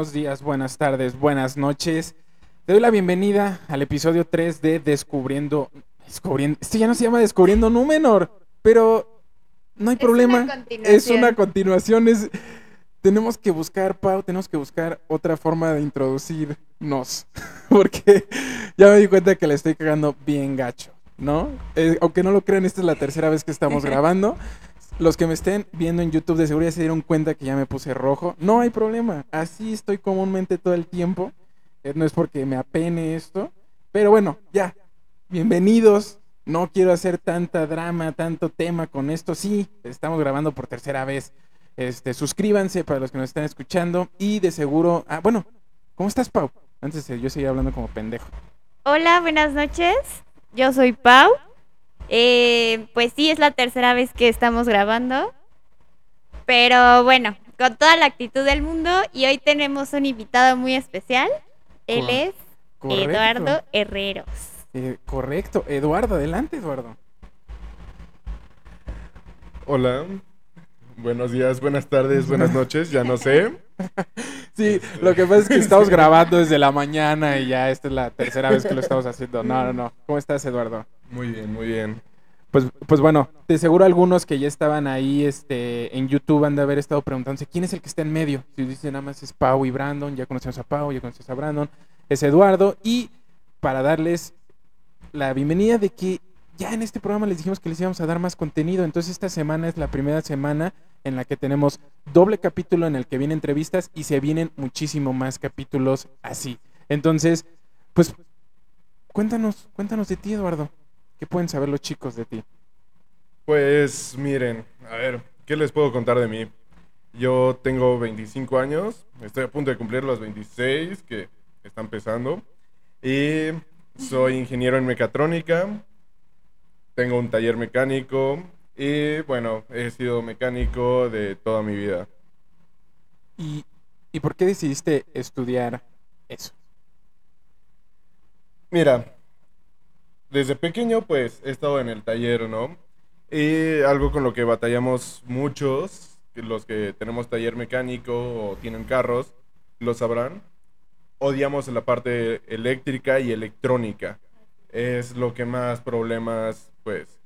Buenos días, buenas tardes, buenas noches. Te doy la bienvenida al episodio 3 de Descubriendo. Descubriendo. Esto ya no se llama Descubriendo Númenor, pero no hay Es problema. una. Es una continuación. Es... Tenemos que buscar, Pau, tenemos que buscar otra forma de introducirnos. Porque ya me di cuenta que la estoy cagando bien gacho, ¿no? Eh, aunque no lo crean, esta es la tercera vez que estamos grabando. Los que me estén viendo en YouTube de seguro ya se dieron cuenta que ya me puse rojo. No hay problema. Así estoy comúnmente todo el tiempo. Eh, no es porque me apene esto. Pero bueno, ya. Bienvenidos. No quiero hacer tanta drama, tanto tema con esto. Sí, estamos grabando por tercera vez. Este, suscríbanse para los que nos están escuchando. Y de seguro. Ah, bueno, ¿cómo estás, Pau? Antes yo seguir hablando como pendejo. Hola, buenas noches. Yo soy Pau. Eh, pues sí, es la tercera vez que estamos grabando. Pero bueno, con toda la actitud del mundo. Y hoy tenemos un invitado muy especial. Él Cor- es Correcto. Eduardo Herreros. Eh, correcto. Eduardo, adelante, Eduardo. Hola, buenos días, buenas tardes, buenas noches, ya no sé. Sí, lo que pasa es que estamos grabando desde la mañana y ya esta es la tercera vez que lo estamos haciendo. No, no, no. ¿Cómo estás, Eduardo? Muy bien, muy bien. Pues, pues bueno, de seguro algunos que ya estaban ahí este, en YouTube han de haber estado preguntándose quién es el que está en medio. Si dicen nada más es Pau y Brandon, ya conocemos a Pau, ya conocemos a Brandon, es Eduardo. Y para darles la bienvenida de que ya en este programa les dijimos que les íbamos a dar más contenido. Entonces esta semana es la primera semana en la que tenemos doble capítulo en el que vienen entrevistas y se vienen muchísimo más capítulos así. Entonces, pues cuéntanos, cuéntanos de ti, Eduardo. ¿Qué pueden saber los chicos de ti? Pues miren, a ver, ¿qué les puedo contar de mí? Yo tengo 25 años, estoy a punto de cumplir los 26 que están empezando y soy ingeniero en mecatrónica, tengo un taller mecánico y bueno, he sido mecánico de toda mi vida. ¿Y, y por qué decidiste estudiar eso? Mira, desde pequeño pues he estado en el taller, ¿no? Y algo con lo que batallamos muchos, los que tenemos taller mecánico o tienen carros, lo sabrán, odiamos la parte eléctrica y electrónica. Es lo que más problemas pues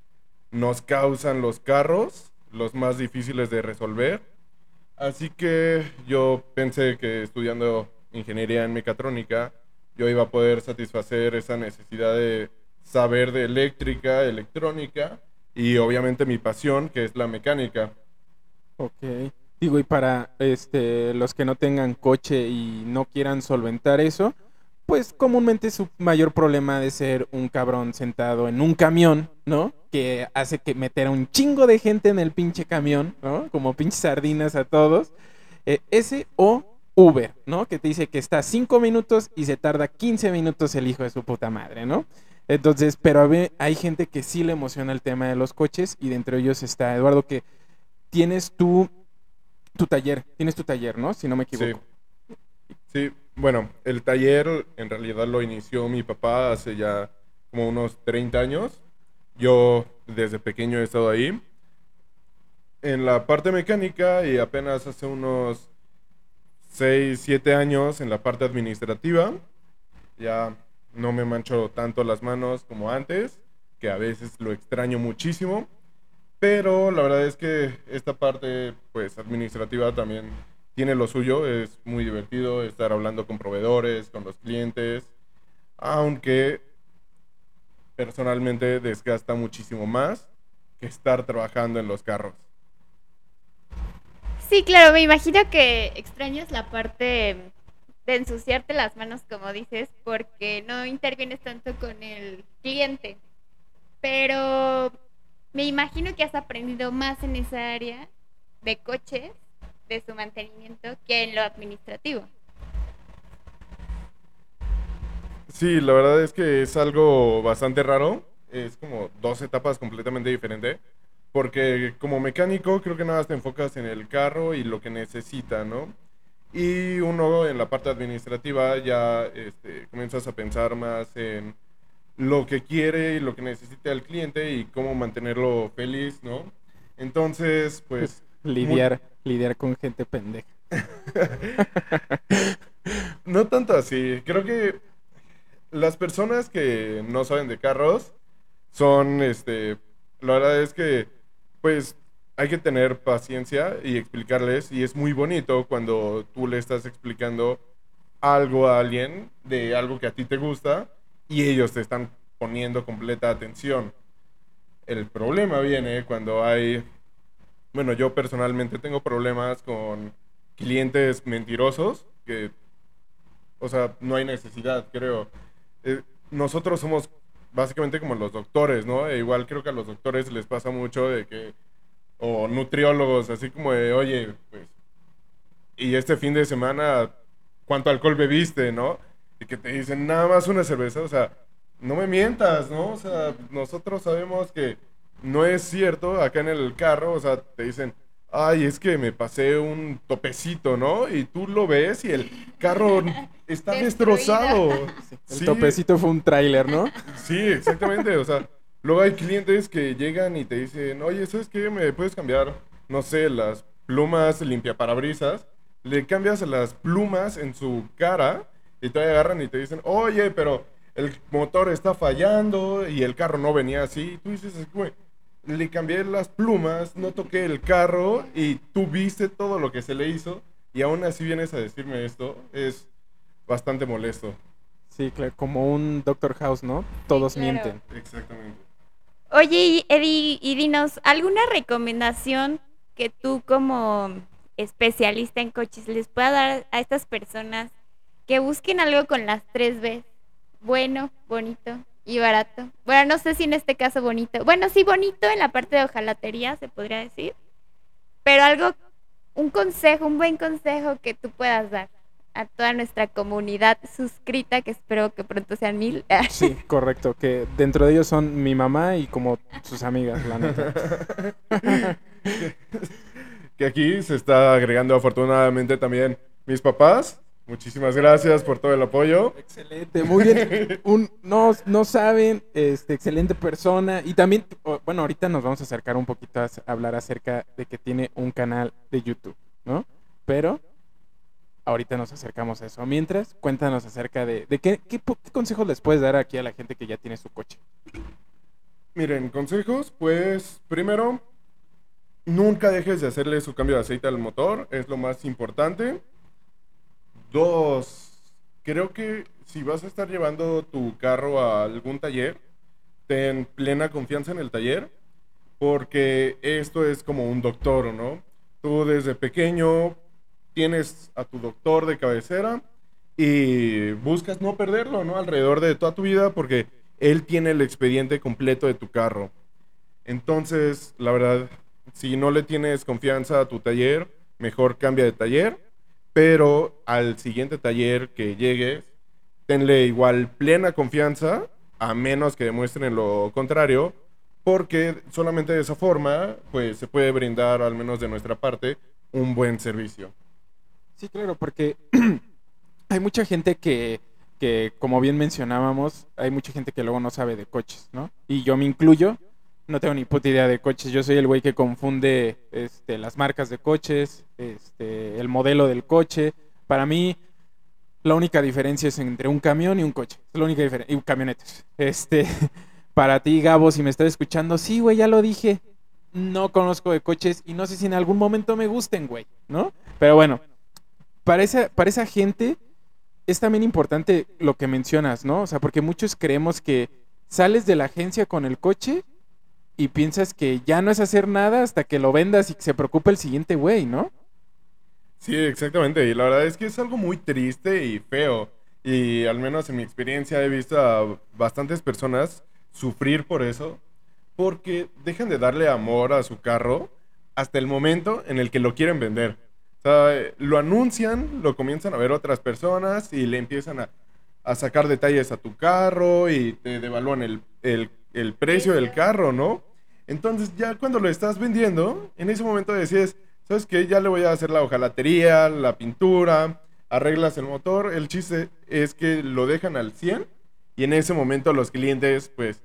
nos causan los carros, los más difíciles de resolver. Así que yo pensé que estudiando ingeniería en mecatrónica yo iba a poder satisfacer esa necesidad de saber de eléctrica, electrónica y obviamente mi pasión que es la mecánica. Ok. Digo, y para este, los que no tengan coche y no quieran solventar eso, pues comúnmente su mayor problema de ser un cabrón sentado en un camión, ¿no? Que hace que meter a un chingo de gente en el pinche camión, ¿no? Como pinches sardinas a todos. Eh, ese o Uber, ¿no? Que te dice que está 5 minutos y se tarda 15 minutos el hijo de su puta madre, ¿no? Entonces, pero a ver, hay gente que sí le emociona el tema de los coches y de entre ellos está Eduardo que tienes tu, tu taller, tienes tu taller, ¿no? Si no me equivoco. Sí, bueno, el taller en realidad lo inició mi papá hace ya como unos 30 años. Yo desde pequeño he estado ahí. En la parte mecánica y apenas hace unos 6, 7 años en la parte administrativa. Ya no me mancho tanto las manos como antes, que a veces lo extraño muchísimo. Pero la verdad es que esta parte pues administrativa también tiene lo suyo, es muy divertido estar hablando con proveedores, con los clientes, aunque personalmente desgasta muchísimo más que estar trabajando en los carros. Sí, claro, me imagino que extrañas la parte de ensuciarte las manos, como dices, porque no intervienes tanto con el cliente. Pero me imagino que has aprendido más en esa área de coches, de su mantenimiento, que en lo administrativo. Sí, la verdad es que es algo bastante raro. Es como dos etapas completamente diferentes. Porque como mecánico creo que nada más te enfocas en el carro y lo que necesita, ¿no? Y uno en la parte administrativa ya este, comienzas a pensar más en lo que quiere y lo que necesita el cliente y cómo mantenerlo feliz, ¿no? Entonces, pues lidiar, lidiar con gente pendeja. No tanto así. Creo que las personas que no saben de carros son, este, la verdad es que, pues, hay que tener paciencia y explicarles. Y es muy bonito cuando tú le estás explicando algo a alguien de algo que a ti te gusta y ellos te están poniendo completa atención. El problema viene cuando hay, bueno, yo personalmente tengo problemas con clientes mentirosos que, o sea, no hay necesidad, creo. Eh, nosotros somos básicamente como los doctores, ¿no? E igual creo que a los doctores les pasa mucho de que, o nutriólogos, así como de, oye, pues, y este fin de semana, ¿cuánto alcohol bebiste, no? Y que te dicen, nada más una cerveza, o sea, no me mientas, ¿no? O sea, nosotros sabemos que no es cierto acá en el carro, o sea, te dicen, ay, es que me pasé un topecito, ¿no? Y tú lo ves y el carro está Destruido. destrozado. El Sí, topecito fue un tráiler, ¿no? Sí, exactamente, o sea, luego hay clientes que llegan y te dicen, oye, ¿sabes qué? ¿Me puedes cambiar, no sé, las plumas limpiaparabrisas? Le cambias las plumas en su cara y te agarran y te dicen, oye, pero el motor está fallando y el carro no venía así. Y tú dices, güey, le cambié las plumas, no toqué el carro y tú viste todo lo que se le hizo y aún así vienes a decirme esto. Es bastante molesto. Sí, claro, como un Doctor House, ¿no? Todos claro. mienten. Exactamente. Oye, Eddie, y dinos, ¿alguna recomendación que tú como especialista en coches les pueda dar a estas personas que busquen algo con las tres B? Bueno, bonito y barato. Bueno, no sé si en este caso bonito. Bueno, sí, bonito en la parte de hojalatería, se podría decir. Pero algo, un consejo, un buen consejo que tú puedas dar a toda nuestra comunidad suscrita, que espero que pronto sean mil. Sí, correcto, que dentro de ellos son mi mamá y como sus amigas, la neta. que aquí se está agregando afortunadamente también mis papás. Muchísimas gracias por todo el apoyo. Excelente, muy bien. Un, no, no saben, este, excelente persona. Y también, bueno, ahorita nos vamos a acercar un poquito a hablar acerca de que tiene un canal de YouTube, ¿no? Pero ahorita nos acercamos a eso. Mientras, cuéntanos acerca de, qué, qué, qué consejos les puedes dar aquí a la gente que ya tiene su coche. Miren, consejos, pues primero, nunca dejes de hacerle su cambio de aceite al motor, es lo más importante. Dos, creo que si vas a estar llevando tu carro a algún taller, ten plena confianza en el taller, porque esto es como un doctor, ¿no? Tú desde pequeño tienes a tu doctor de cabecera y buscas no perderlo, ¿no? Alrededor de toda tu vida, porque él tiene el expediente completo de tu carro. Entonces, la verdad, si no le tienes confianza a tu taller, mejor cambia de taller, pero al siguiente taller que llegues, tenle igual plena confianza, a menos que demuestren lo contrario, porque solamente de esa forma, pues se puede brindar, al menos de nuestra parte, un buen servicio. Sí, claro, porque hay mucha gente que, que, como bien mencionábamos, hay mucha gente que luego no sabe de coches, ¿no? Y yo me incluyo, no tengo ni puta idea de coches. Yo soy el güey que confunde este, las marcas de coches, este, el modelo del coche. Para mí, la única diferencia es entre un camión y un coche. Es la única diferencia. Y camionetas. Este, para ti, Gabo, si me estás escuchando, sí, güey, ya lo dije. No conozco de coches y no sé si en algún momento me gusten, güey, ¿no? Pero bueno, para esa, para esa gente es también importante lo que mencionas, ¿no? O sea, porque muchos creemos que sales de la agencia con el coche y piensas que ya no es hacer nada hasta que lo vendas y que se preocupe el siguiente güey, ¿no? Sí, exactamente. Y la verdad es que es algo muy triste y feo. Y al menos en mi experiencia he visto a bastantes personas sufrir por eso. Porque dejan de darle amor a su carro hasta el momento en el que lo quieren vender. O sea, lo anuncian, lo comienzan a ver otras personas y le empiezan a, a sacar detalles a tu carro y te devalúan el, el- el precio del carro, ¿no? Entonces ya cuando lo estás vendiendo, en ese momento decides, ¿sabes qué? Ya le voy a hacer la hojalatería, la pintura, arreglas el motor. El chiste es que lo dejan al 100 y en ese momento los clientes pues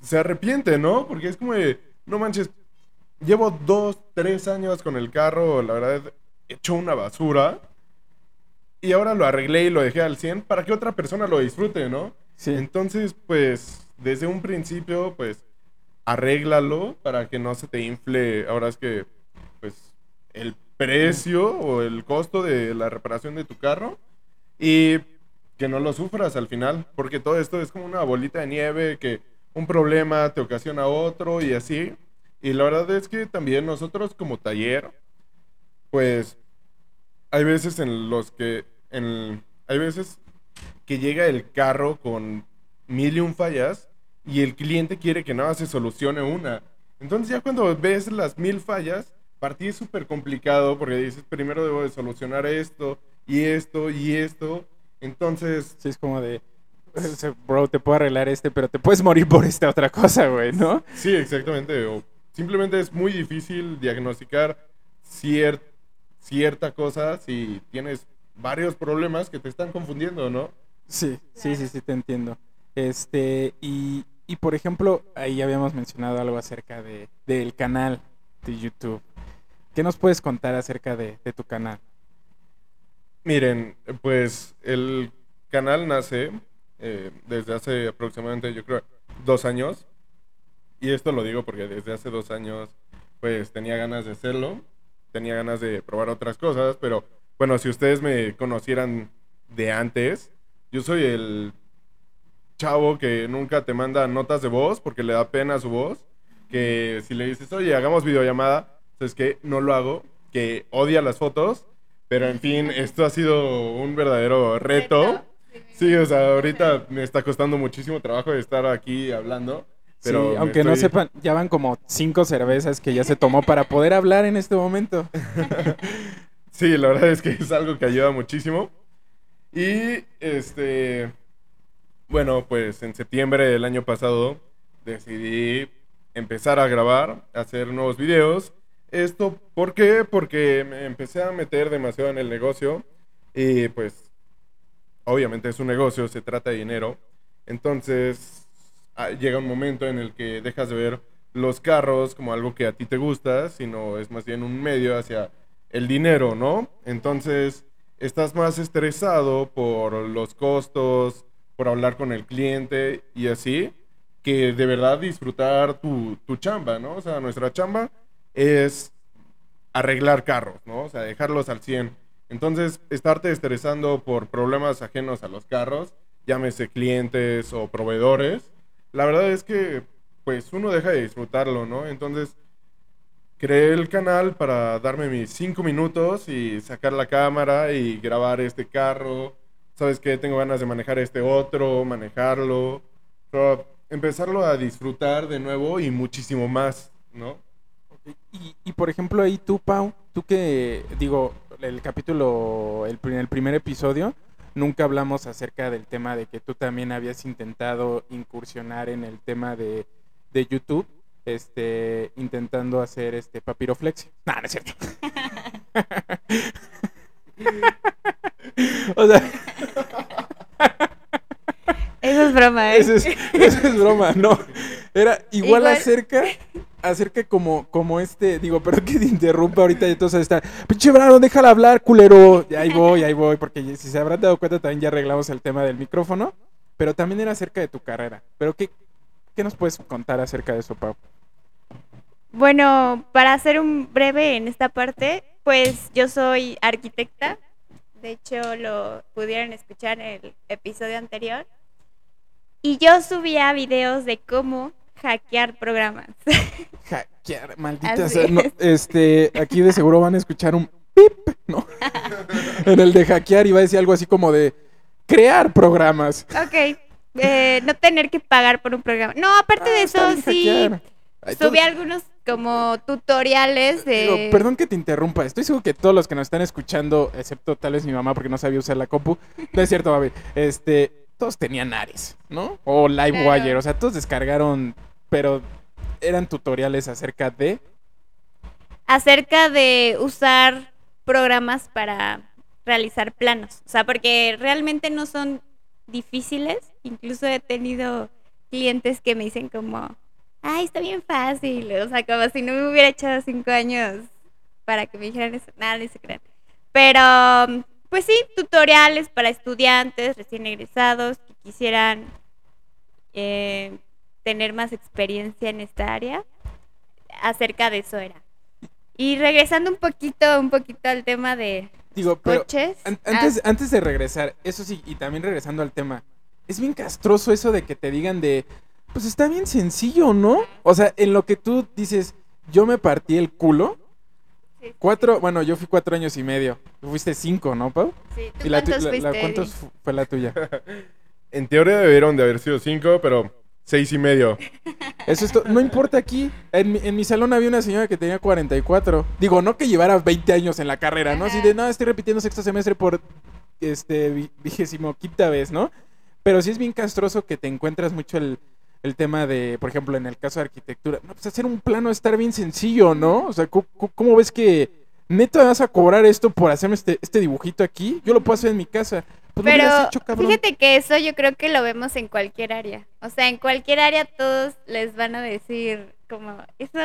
se arrepienten, ¿no? Porque es como de, no manches, llevo dos, tres años con el carro, la verdad, hecho una basura. Y ahora lo arreglé y lo dejé al 100 para que otra persona lo disfrute, ¿no? Sí. Entonces, pues, desde un principio, pues, arréglalo para que no se te infle, ahora es que, pues, el precio o el costo de la reparación de tu carro y que no lo sufras al final, porque todo esto es como una bolita de nieve que un problema te ocasiona otro y así. Y la verdad es que también nosotros como taller, pues, hay veces en los que, en, hay veces que llega el carro con mil y un fallas y el cliente quiere que nada se solucione una. Entonces ya cuando ves las mil fallas, para ti es súper complicado porque dices, primero debo de solucionar esto y esto y esto. Entonces, Sí, es como de, bro, te puedo arreglar este, pero te puedes morir por esta otra cosa, güey, ¿no? sí, exactamente. O simplemente es muy difícil diagnosticar cier- cierta cosa si tienes varios problemas que te están confundiendo, ¿no? Sí, sí, sí, sí, te entiendo. Este, y, y por ejemplo, ahí habíamos mencionado algo acerca de, del canal de YouTube. ¿Qué nos puedes contar acerca de, de tu canal? Miren, pues el canal nace eh, desde hace aproximadamente, yo creo, dos años. Y esto lo digo porque desde hace dos años, pues tenía ganas de hacerlo, tenía ganas de probar otras cosas, pero bueno, si ustedes me conocieran de antes, yo soy el chavo que nunca te manda notas de voz porque le da pena su voz, que si le dices, oye, hagamos videollamada, es que no lo hago, que odia las fotos, pero en fin, esto ha sido un verdadero reto. Sí, o sea, ahorita me está costando muchísimo trabajo estar aquí hablando. Pero sí, aunque no estoy- sepan, ya van como cinco cervezas que ya se tomó para poder hablar en este momento. Sí, la verdad es que es algo que ayuda muchísimo. Y este, bueno, pues en septiembre del año pasado decidí empezar a grabar, hacer nuevos videos. Esto, ¿por qué? Porque me empecé a meter demasiado en el negocio y pues obviamente es un negocio, se trata de dinero. Entonces llega un momento en el que dejas de ver los carros como algo que a ti te gusta, sino es más bien un medio hacia el dinero, ¿no? Entonces estás más estresado por los costos, por hablar con el cliente y así, que de verdad disfrutar tu, tu chamba, ¿no? O sea, nuestra chamba es arreglar carros, ¿no? O sea, dejarlos al 100. Entonces, estarte estresando por problemas ajenos a los carros, llámese clientes o proveedores, la verdad es que, pues, uno deja de disfrutarlo, ¿no? Entonces, creé el canal para darme mis cinco minutos y sacar la cámara y grabar este carro. ¿Sabes qué? Tengo ganas de manejar este otro, manejarlo. Empezarlo a disfrutar de nuevo y muchísimo más, ¿no? Y, por ejemplo, ahí tú, Pau, tú que, digo, el capítulo, el, el primer episodio, nunca hablamos acerca del tema de que tú también habías intentado incursionar en el tema de, de YouTube, este, intentando hacer este papiroflexia. No, no es cierto. o sea, Eso es broma, ¿eh? Eso es, eso es broma, no. Era igual, Igual. acerca, acerca como, como este, digo, pero que te interrumpa ahorita y entonces está, pinche Brano, déjala hablar, culero. Y ahí voy, ahí voy, porque si se habrán dado cuenta también ya arreglamos el tema del micrófono, pero también era acerca de tu carrera. Pero ¿qué, qué nos puedes contar acerca de eso, Pau? Bueno, para hacer un breve en esta parte, pues yo soy arquitecta. De hecho, lo pudieron escuchar en el episodio anterior. Y yo subía videos de cómo hackear programas. Hackear, maldita sea. No, este, aquí de seguro van a escuchar un pip, ¿no? en el de hackear iba a decir algo así como de crear programas. ok, eh, no tener que pagar por un programa. No, aparte Ah, de está eso, sí, hackear. Subí algunos como tutoriales de... Digo, perdón que te interrumpa. Estoy seguro que todos los que nos están escuchando, excepto tal vez mi mamá porque no sabía usar la compu, no es cierto, Babi. Este, todos tenían Ares, ¿no? O LiveWire, Claro. o sea, todos descargaron, pero eran tutoriales acerca de acerca de usar programas para realizar planos. O sea, porque realmente no son difíciles. Incluso he tenido clientes que me dicen como, ay, está bien fácil. O sea, como si no me hubiera echado cinco años para que me dijeran eso. Nada, ni se crean. Pero, pues sí, tutoriales para estudiantes recién egresados que quisieran eh, tener más experiencia en esta área. Acerca de eso era. Y regresando un poquito, un poquito al tema de Digo, pero coches. an- ah, antes, antes de regresar, eso sí, y también regresando al tema, es bien castroso eso de que te digan de, pues está bien sencillo, ¿no? O sea, en lo que tú dices, yo me partí el culo, sí, sí, cuatro, bueno, yo fui cuatro años y medio, tú fuiste cinco, ¿no, Pau? sí. ¿Tú ¿Y la cuántos la- la- fuiste, cuántos fue la tuya? En teoría debieron de haber sido cinco, pero seis y medio. Eso es no importa aquí. En mi, en mi salón había una señora que tenía 44. Digo, no que llevara 20 años en la carrera, ¿no? Así de, no, estoy repitiendo sexto semestre por este vi- vigésimo quinta vez, ¿no? Pero sí es bien castroso que te encuentras mucho el, el tema de, por ejemplo, en el caso de arquitectura. No, pues hacer un plano estar bien sencillo, ¿no? O sea, ¿cómo, cómo ves que neta vas a cobrar esto por hacerme este, este dibujito aquí? Yo lo puedo hacer en mi casa. Pues Pero hubieras hecho, cabrón. fíjate que eso yo creo que lo vemos en cualquier área. O sea, en cualquier área todos les van a decir como, eso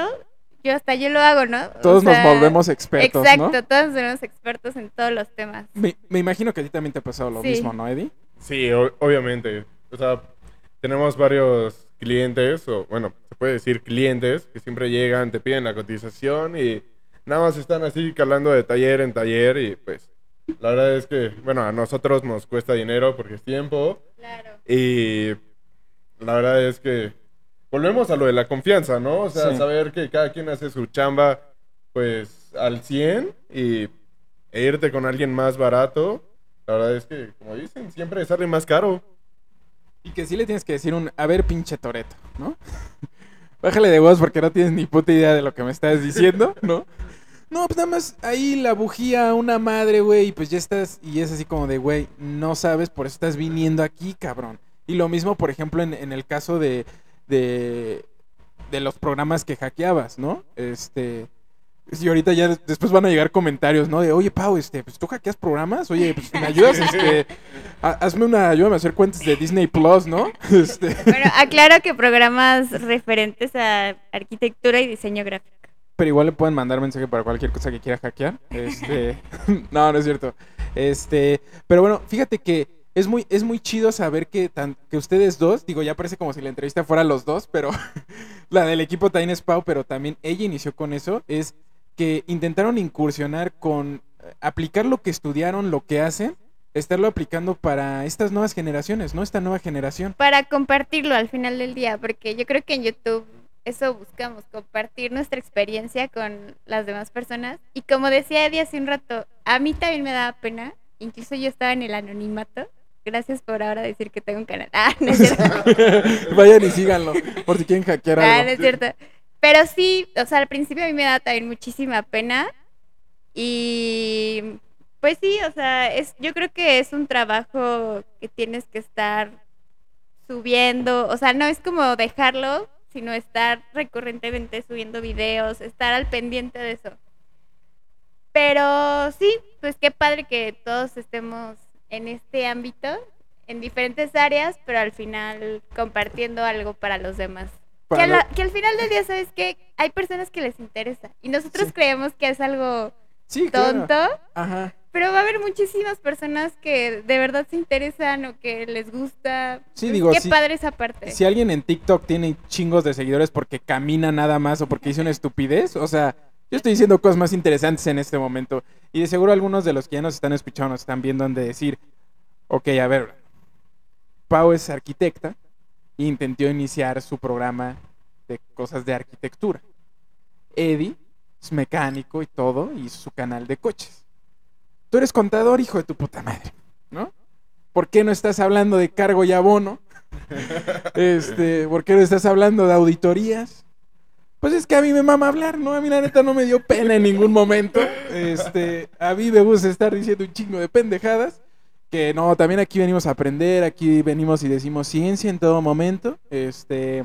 yo hasta yo lo hago, ¿no? O Todos nos volvemos expertos, Exacto, ¿no? todos nos volvemos expertos en todos los temas. Me, me imagino que a ti también te ha pasado lo Sí. mismo, ¿no, Eddie? Sí, o- obviamente. O sea, tenemos varios clientes, o bueno, se puede decir clientes, que siempre llegan, te piden la cotización y nada más están así calando de taller en taller y pues la verdad es que, bueno, a nosotros nos cuesta dinero porque es tiempo Claro. y la verdad es que volvemos a lo de la confianza, ¿no? O sea, Sí. saber que cada quien hace su chamba pues al 100 y e irte con alguien más barato. La verdad es que, como dicen, siempre sale más caro. Y que sí le tienes que decir un, a ver, pinche Toreto, ¿no? Bájale de voz porque no tienes ni puta idea de lo que me estás diciendo, ¿no? No, pues nada más ahí la bujía, una madre, güey, y pues ya estás, y es así como de, güey, no sabes, por eso estás viniendo aquí, cabrón. Y lo mismo, por ejemplo, en, en el caso de, de, de los programas que hackeabas, ¿no? Este, y ahorita ya des- después van a llegar comentarios, ¿no? De, oye, Pau, este, pues tú hackeas programas, oye, pues me ayudas, este, ha- hazme una, ayúdame a hacer cuentas de Disney Plus, ¿no? Este, Bueno, aclaro que programas referentes a arquitectura y diseño gráfico. Pero igual le pueden mandar mensaje para cualquier cosa que quiera hackear. Este, no, no es cierto. Este, pero bueno, fíjate que es muy, es muy chido saber que, tan, que ustedes dos, digo, ya parece como si la entrevista fuera los dos, pero la del equipo también es Pau, pero también ella inició con eso, es que intentaron incursionar con eh, aplicar lo que estudiaron, lo que hacen, estarlo aplicando para estas nuevas generaciones, ¿no? Esta nueva generación. Para compartirlo al final del día, porque yo creo que en YouTube eso buscamos, compartir nuestra experiencia con las demás personas. Y como decía Eddie hace un rato, a mí también me daba pena, incluso yo estaba en el anonimato. Gracias por ahora decir que tengo un canal. Ah, no es cierto. Vayan y síganlo, por si quieren hackear Ah, algo. no es cierto. Pero sí, o sea, al principio a mí me daba también muchísima pena. Y pues sí, o sea, es, yo creo que es un trabajo que tienes que estar subiendo. O sea, no es como dejarlo, sino estar recurrentemente subiendo videos, estar al pendiente de eso. Pero sí, pues qué padre que todos estemos en este ámbito, en diferentes áreas, pero al final compartiendo algo para los demás. Que, Para a lo- la- que al final del día, ¿sabes qué? Hay personas que les interesa. Y nosotros Sí. creemos que es algo Sí, claro. tonto, Ajá. Pero va a haber muchísimas personas que de verdad se interesan o que les gusta. Sí, digo, Qué padre esa parte. Si alguien en TikTok tiene chingos de seguidores porque camina nada más o porque hizo una estupidez, o sea, yo estoy diciendo cosas más interesantes en este momento. Y de seguro algunos de los que ya nos están escuchando nos están viendo han de decir, ok, a ver, Pau es arquitecta e intentó iniciar su programa de cosas de arquitectura. Eddie es mecánico y todo, y su canal de coches. Tú eres contador, hijo de tu puta madre, ¿no? ¿Por qué no estás hablando de cargo y abono? Este, ¿por qué no estás hablando de auditorías? Pues es que a mí me mama hablar, ¿no? A mí la neta no me dio pena en ningún momento. Este, a mí me gusta estar diciendo un chingo de pendejadas. Que no, también aquí venimos a aprender, aquí venimos y decimos ciencia en todo momento. Este,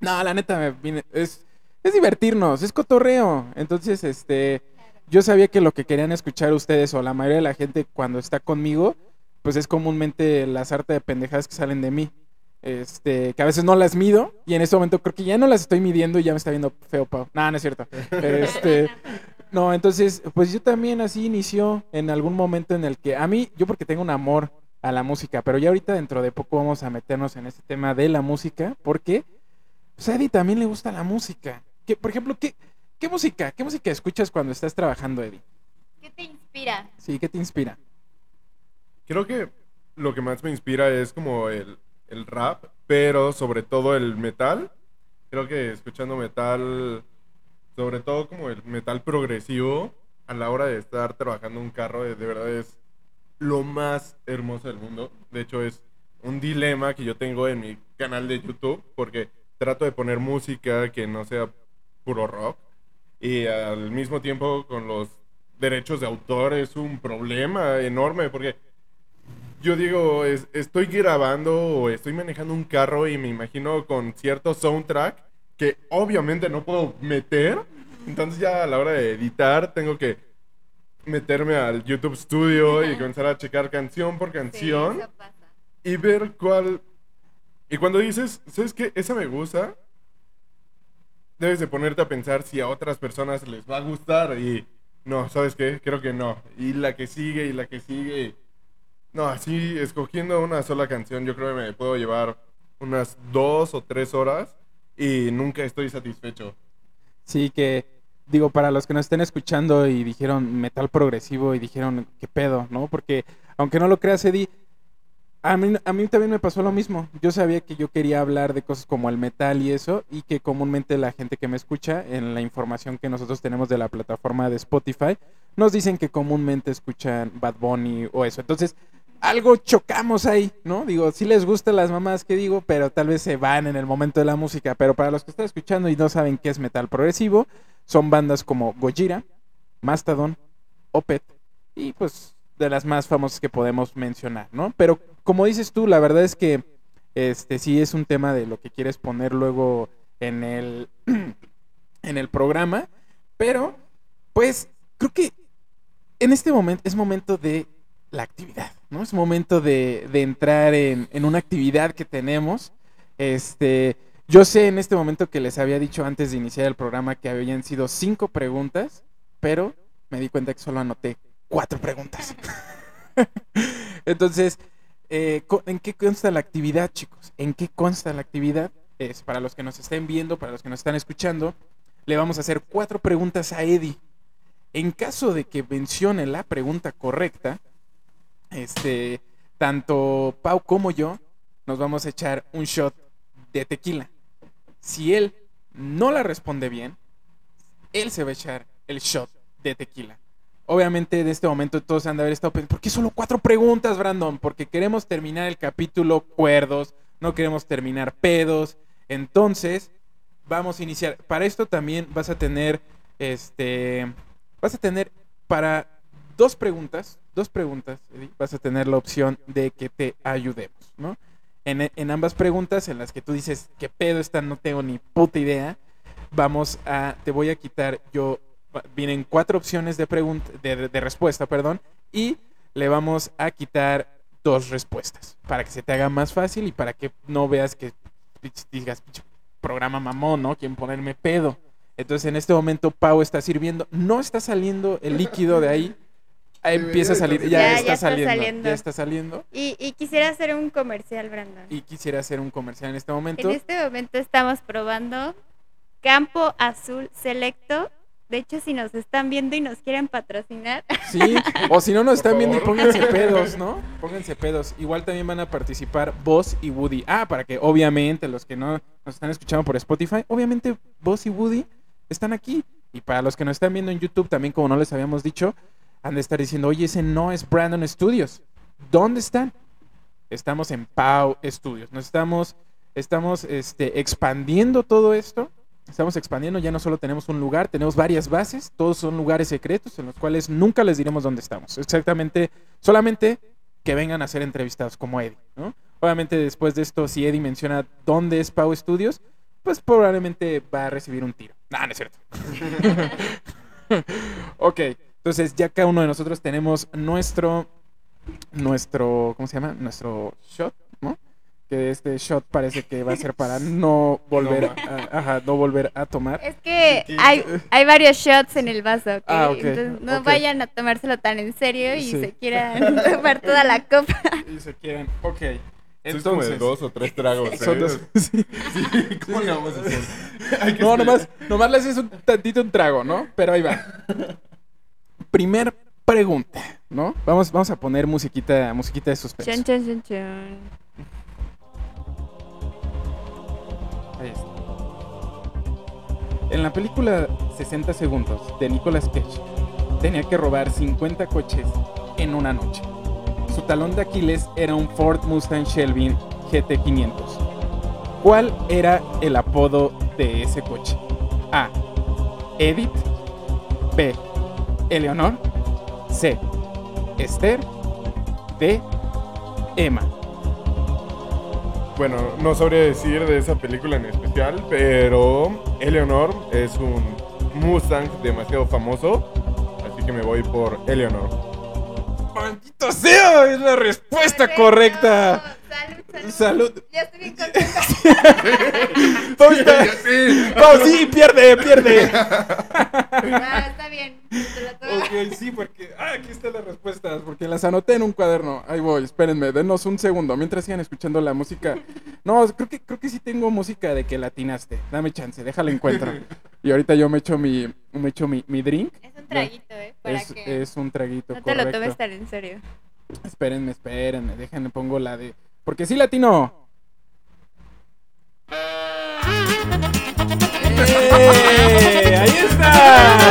no, la neta me vine- es, es divertirnos, es cotorreo. Entonces, este, yo sabía que lo que querían escuchar ustedes o la mayoría de la gente cuando está conmigo, pues es comúnmente la sarta de pendejadas que salen de mí. Este, que a veces no las mido y en este momento creo que ya no las estoy midiendo y ya me está viendo feo, Pau. No, no es cierto. Este, no, entonces, pues yo también así inició en algún momento en el que a mí, yo porque tengo un amor a la música, pero ya ahorita dentro de poco vamos a meternos en este tema de la música, porque pues Eddie también le gusta la música. Que, por ejemplo, ¿qué, ¿qué música? ¿Qué música escuchas cuando estás trabajando, Eddie? ¿Qué te inspira? Sí, ¿qué te inspira? Creo que lo que más me inspira es como el, el rap, pero sobre todo el metal. Creo que escuchando metal, sobre todo como el metal progresivo, a la hora de estar trabajando un carro, de, de verdad es lo más hermoso del mundo. De hecho, es un dilema que yo tengo en mi canal de YouTube, porque trato de poner música que no sea puro rock. Y al mismo tiempo con los derechos de autor es un problema enorme, porque yo digo, es- estoy grabando o estoy manejando un carro y me imagino con cierto soundtrack que obviamente no puedo meter. Entonces ya a la hora de editar tengo que meterme al YouTube Studio y comenzar a checar canción por canción Sí, y ver cuál... Y cuando dices, ¿sabes qué? Esa me gusta, debes de ponerte a pensar si a otras personas les va a gustar y... No, ¿sabes qué? Creo que no. Y la que sigue y la que sigue. No, así, escogiendo una sola canción, yo creo que me puedo llevar unas dos o tres horas y nunca estoy satisfecho. Sí, que digo, para los que nos estén escuchando y dijeron metal progresivo y dijeron, ¿qué pedo? ¿No? Porque, aunque no lo creas, Eddie, a mí, a mí también me pasó lo mismo. Yo sabía que yo quería hablar de cosas como el metal y eso, y que comúnmente la gente que me escucha, en la información que nosotros tenemos de la plataforma de Spotify, nos dicen que comúnmente escuchan Bad Bunny o eso. Entonces, algo chocamos ahí, ¿no? Digo, sí les gustan las mamás que digo, pero tal vez se van en el momento de la música. Pero para los que están escuchando y no saben qué es metal progresivo, son bandas como Gojira, Mastodon, Opeth y pues de las más famosas que podemos mencionar, ¿no? Pero como dices tú, la verdad es que este sí es un tema de lo que quieres poner luego en el en el programa, pero pues creo que en este momento es momento de la actividad, ¿no? Es momento de, de entrar en, en una actividad que tenemos. Este, yo sé en este momento que les había dicho antes de iniciar el programa que habían sido cinco preguntas, pero me di cuenta que solo anoté cuatro preguntas. Entonces, eh, ¿en qué consta la actividad, chicos? ¿En qué consta la actividad? Es para los que nos estén viendo, para los que nos están escuchando, le vamos a hacer cuatro preguntas a Eddie. En caso de que mencione la pregunta correcta, este, tanto Pau como yo nos vamos a echar un shot de tequila. Si él no la responde bien, él se va a echar el shot de tequila. Obviamente en este momento todos han de haber estado pensando, ¿por qué solo cuatro preguntas, Brandon? Porque queremos terminar el capítulo cuerdos, no queremos terminar pedos. Entonces, vamos a iniciar. Para esto también vas a tener, este, vas a tener para dos preguntas, dos preguntas, vas a tener la opción de que te ayudemos, ¿no? En, en ambas preguntas en las que tú dices, ¿qué pedo esta? No tengo ni puta idea. Vamos a, te voy a quitar yo, vienen cuatro opciones de pregunta, de, de- respuesta, perdón, y le vamos a quitar dos respuestas para que se te haga más fácil y para que no veas que digas, "Pinche programa mamón, ¿no? Quieren ponerme pedo. Entonces en este momento Pau está sirviendo, no está saliendo el líquido de ahí. Empieza a salir, ya, Ya, ya está, está saliendo, saliendo. ya está saliendo. Y, y quisiera hacer un comercial, Brandon. Y quisiera hacer un comercial en este momento. En este momento estamos probando Campo Azul Selecto. De hecho, si nos están viendo y nos quieren patrocinar, Sí, o si no nos están viendo y pónganse pedos, ¿no? Pónganse pedos. Igual también van a participar Boss y Woody. Ah, para que obviamente los que no nos están escuchando por Spotify, obviamente Boss y Woody están aquí. Y para los que nos están viendo en YouTube, también como no les habíamos dicho, han de estar diciendo, oye, ese no es Brandon Studios. ¿Dónde están? Estamos en Pau Studios. Nos estamos, estamos este, expandiendo todo esto. Estamos expandiendo, ya no solo tenemos un lugar, tenemos varias bases, todos son lugares secretos en los cuales nunca les diremos dónde estamos. Exactamente, solamente que vengan a ser entrevistados como Eddie, ¿no? Obviamente después de esto, si Eddie menciona dónde es Pau Studios, pues probablemente va a recibir un tiro. No, no es cierto. ok, entonces ya cada uno de nosotros tenemos nuestro, nuestro, ¿cómo se llama? Nuestro shot. Que este shot parece que va a ser para no volver a, ajá, no volver a tomar. Es que hay, hay varios shots en el vaso, ¿ok? Ah, Entonces no vayan a tomárselo tan en serio y Sí. se quieran tomar toda la copa. Y se quieren, ok. es como de Entonces, dos o tres tragos. son ¿eh? dos- sí. ¿Cómo le vamos a hacer? Hay que No, nomás, nomás le haces un tantito un trago, ¿no? Pero ahí va. Primer pregunta, ¿no? Vamos, vamos a poner musiquita, musiquita de suspenso. Chon, chon, chon, En la película 60 segundos de Nicolas Cage, tenía que robar 50 coches en una noche. Su talón de Aquiles era un Ford Mustang Shelby GT500. ¿Cuál era el apodo de ese coche? A. Edith. B. Eleonor. C. Esther. D. Emma. Bueno, no sabría decir de esa película en especial, pero Eleanor es un Mustang demasiado famoso, así que me voy por Eleanor. ¡Maldito sea! Es la respuesta correcta. Salud. Ya estoy bien contenta. Pau está- Sí. Pau, sí, pierde, pierde. Ah, está bien. Te la tomo. Ok, sí, porque. Ah, aquí están las respuestas. Porque las anoté en un cuaderno. Ahí voy, espérenme, denos un segundo. Mientras sigan escuchando la música. No, creo que, creo que sí tengo música de que latinaste. Dame chance, déjala encuentro. Y ahorita yo me echo mi, me echo mi, mi drink. Es un traguito, ¿eh? Para Es, que es un traguito, no te lo tomes tan en serio. Espérenme, espérenme, déjenme pongo la de. Porque sí latino. ¡Eh! ¡Ahí está!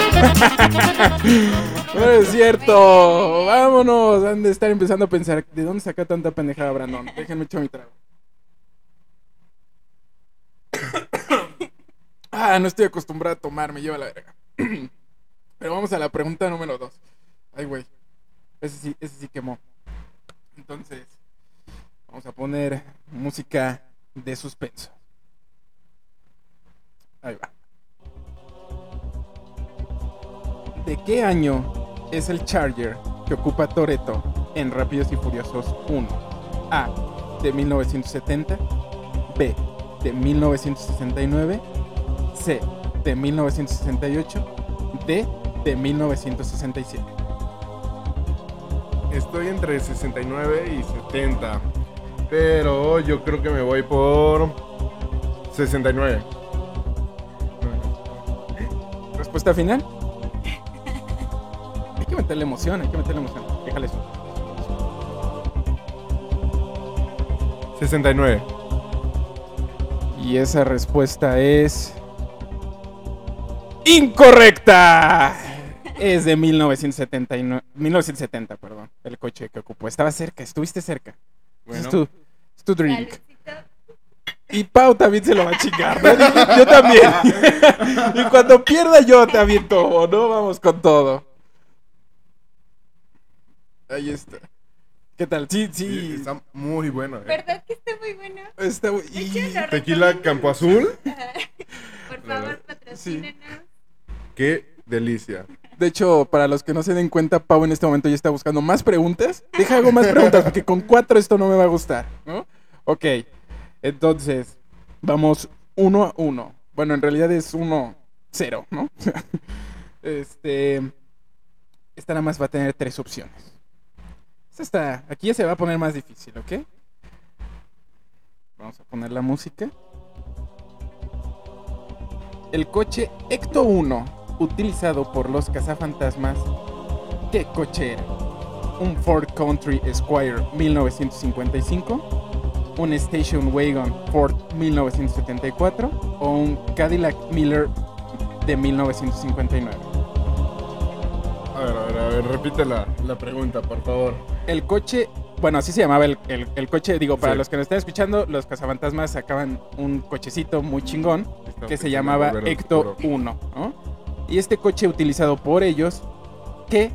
No es cierto. Vámonos. Han de estar empezando a pensar, ¿de dónde saca tanta pendejada Brandon? Déjenme echar mi trago. Ah, no estoy acostumbrado a tomar, me lleva la verga. Pero vamos a la pregunta número dos. Ay, güey. Ese sí, ese sí quemó. Entonces, vamos a poner música de suspenso. Ahí va. ¿De qué año es el Charger que ocupa Toreto en Rápidos y Furiosos 1? A. De 1970. B. De 1969. C. De 1968. D. De 1967. Estoy entre 69 y 70, pero yo creo que me voy por 69. ¿Respuesta final? Hay que meterle emoción, hay que meterle emoción. Déjale eso. 69. Y esa respuesta es. ¡Incorrecta! Es de 1979, 1970, perdón. El coche que ocupó. Estaba cerca, estuviste cerca. Bueno, Es, tu, es tu drink. Y Pau también se lo va a chingar, ¿no? Yo también. y cuando pierda yo también tomo, ¿no? Vamos con todo. Ahí está. ¿Qué tal? Sí, sí, sí. está muy bueno. eh. ¿Verdad que está muy bueno? Está, De y- hecho, Tequila. Campo Azul, Por favor, patrocínenos. qué delicia. De hecho, para los que no se den cuenta, Pau en este momento ya está buscando más preguntas. Deja hago más preguntas porque con cuatro esto no me va a gustar, ¿no? Ok, entonces, vamos uno a uno. Bueno, en realidad es uno cero, ¿no? este, esta nada más va a tener tres opciones. Esta está, aquí ya se va a poner más difícil, ¿ok? Vamos a poner la música. El coche Ecto 1 utilizado por los cazafantasmas, ¿qué coche era? ¿Un Ford Country Esquire 1955? ¿Un Station Wagon Ford 1974? ¿O un Cadillac Miller de 1959? A ver, a ver, a ver, repite la, la pregunta, por favor. El coche, bueno, así se llamaba el, el- el coche, digo, para Sí. los que nos están escuchando, los cazafantasmas sacaban un cochecito muy chingón que se llamaba volver al Ecto futuro. 1, ¿no? Y este coche utilizado por ellos, ¿qué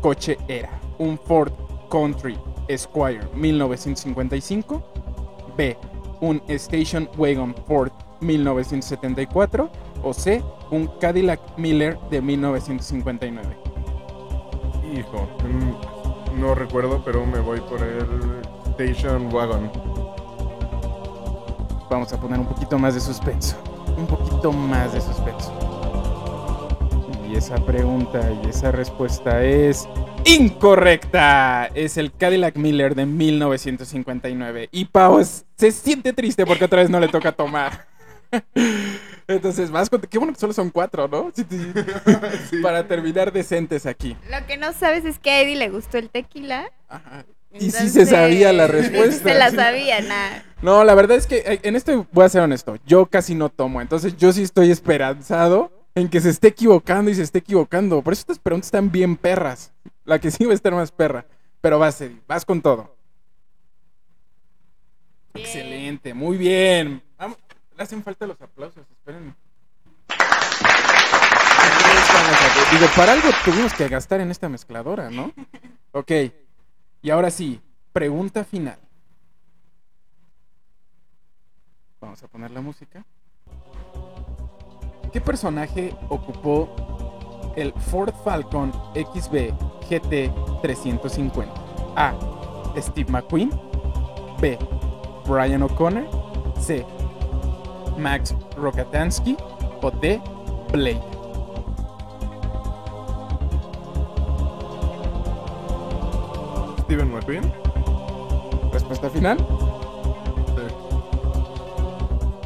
coche era? ¿Un Ford Country Esquire 1955? B. ¿Un Station Wagon Ford 1974? ¿O C. ¿Un Cadillac Miller de 1959? Hijo, mm, no recuerdo, pero me voy por el Station Wagon. Vamos a poner un poquito más de suspenso. Un poquito más de suspenso. Y esa pregunta y esa respuesta es incorrecta. Es el Cadillac Miller de 1959. Y Pau se siente triste porque otra vez no le toca tomar. Entonces, vas con... Qué bueno que solo son cuatro, ¿no? Sí. Para terminar decentes aquí. Lo que no sabes es que a Eddie le gustó el tequila. Ajá. Y sí se sabía la respuesta. Se la sabía, nada. No, la verdad es que eh, en esto voy a ser honesto. Yo casi no tomo. Entonces yo sí estoy esperanzado en que se esté equivocando y se esté equivocando. Por eso estas preguntas están bien perras. La que sí va a estar más perra. Pero vas, Eddie, vas con todo. Bien. Excelente, muy bien. Vamos, le hacen falta los aplausos, esperen. Digo, para algo tuvimos que gastar en esta mezcladora, ¿no? Ok. Y ahora sí, pregunta final. Vamos a poner la música. ¿Qué personaje ocupó el Ford Falcon XB GT 350? A. Steve McQueen. B. Brian O'Connor. C. Max Rokatansky. O D. Blade. Steven McQueen. Respuesta final.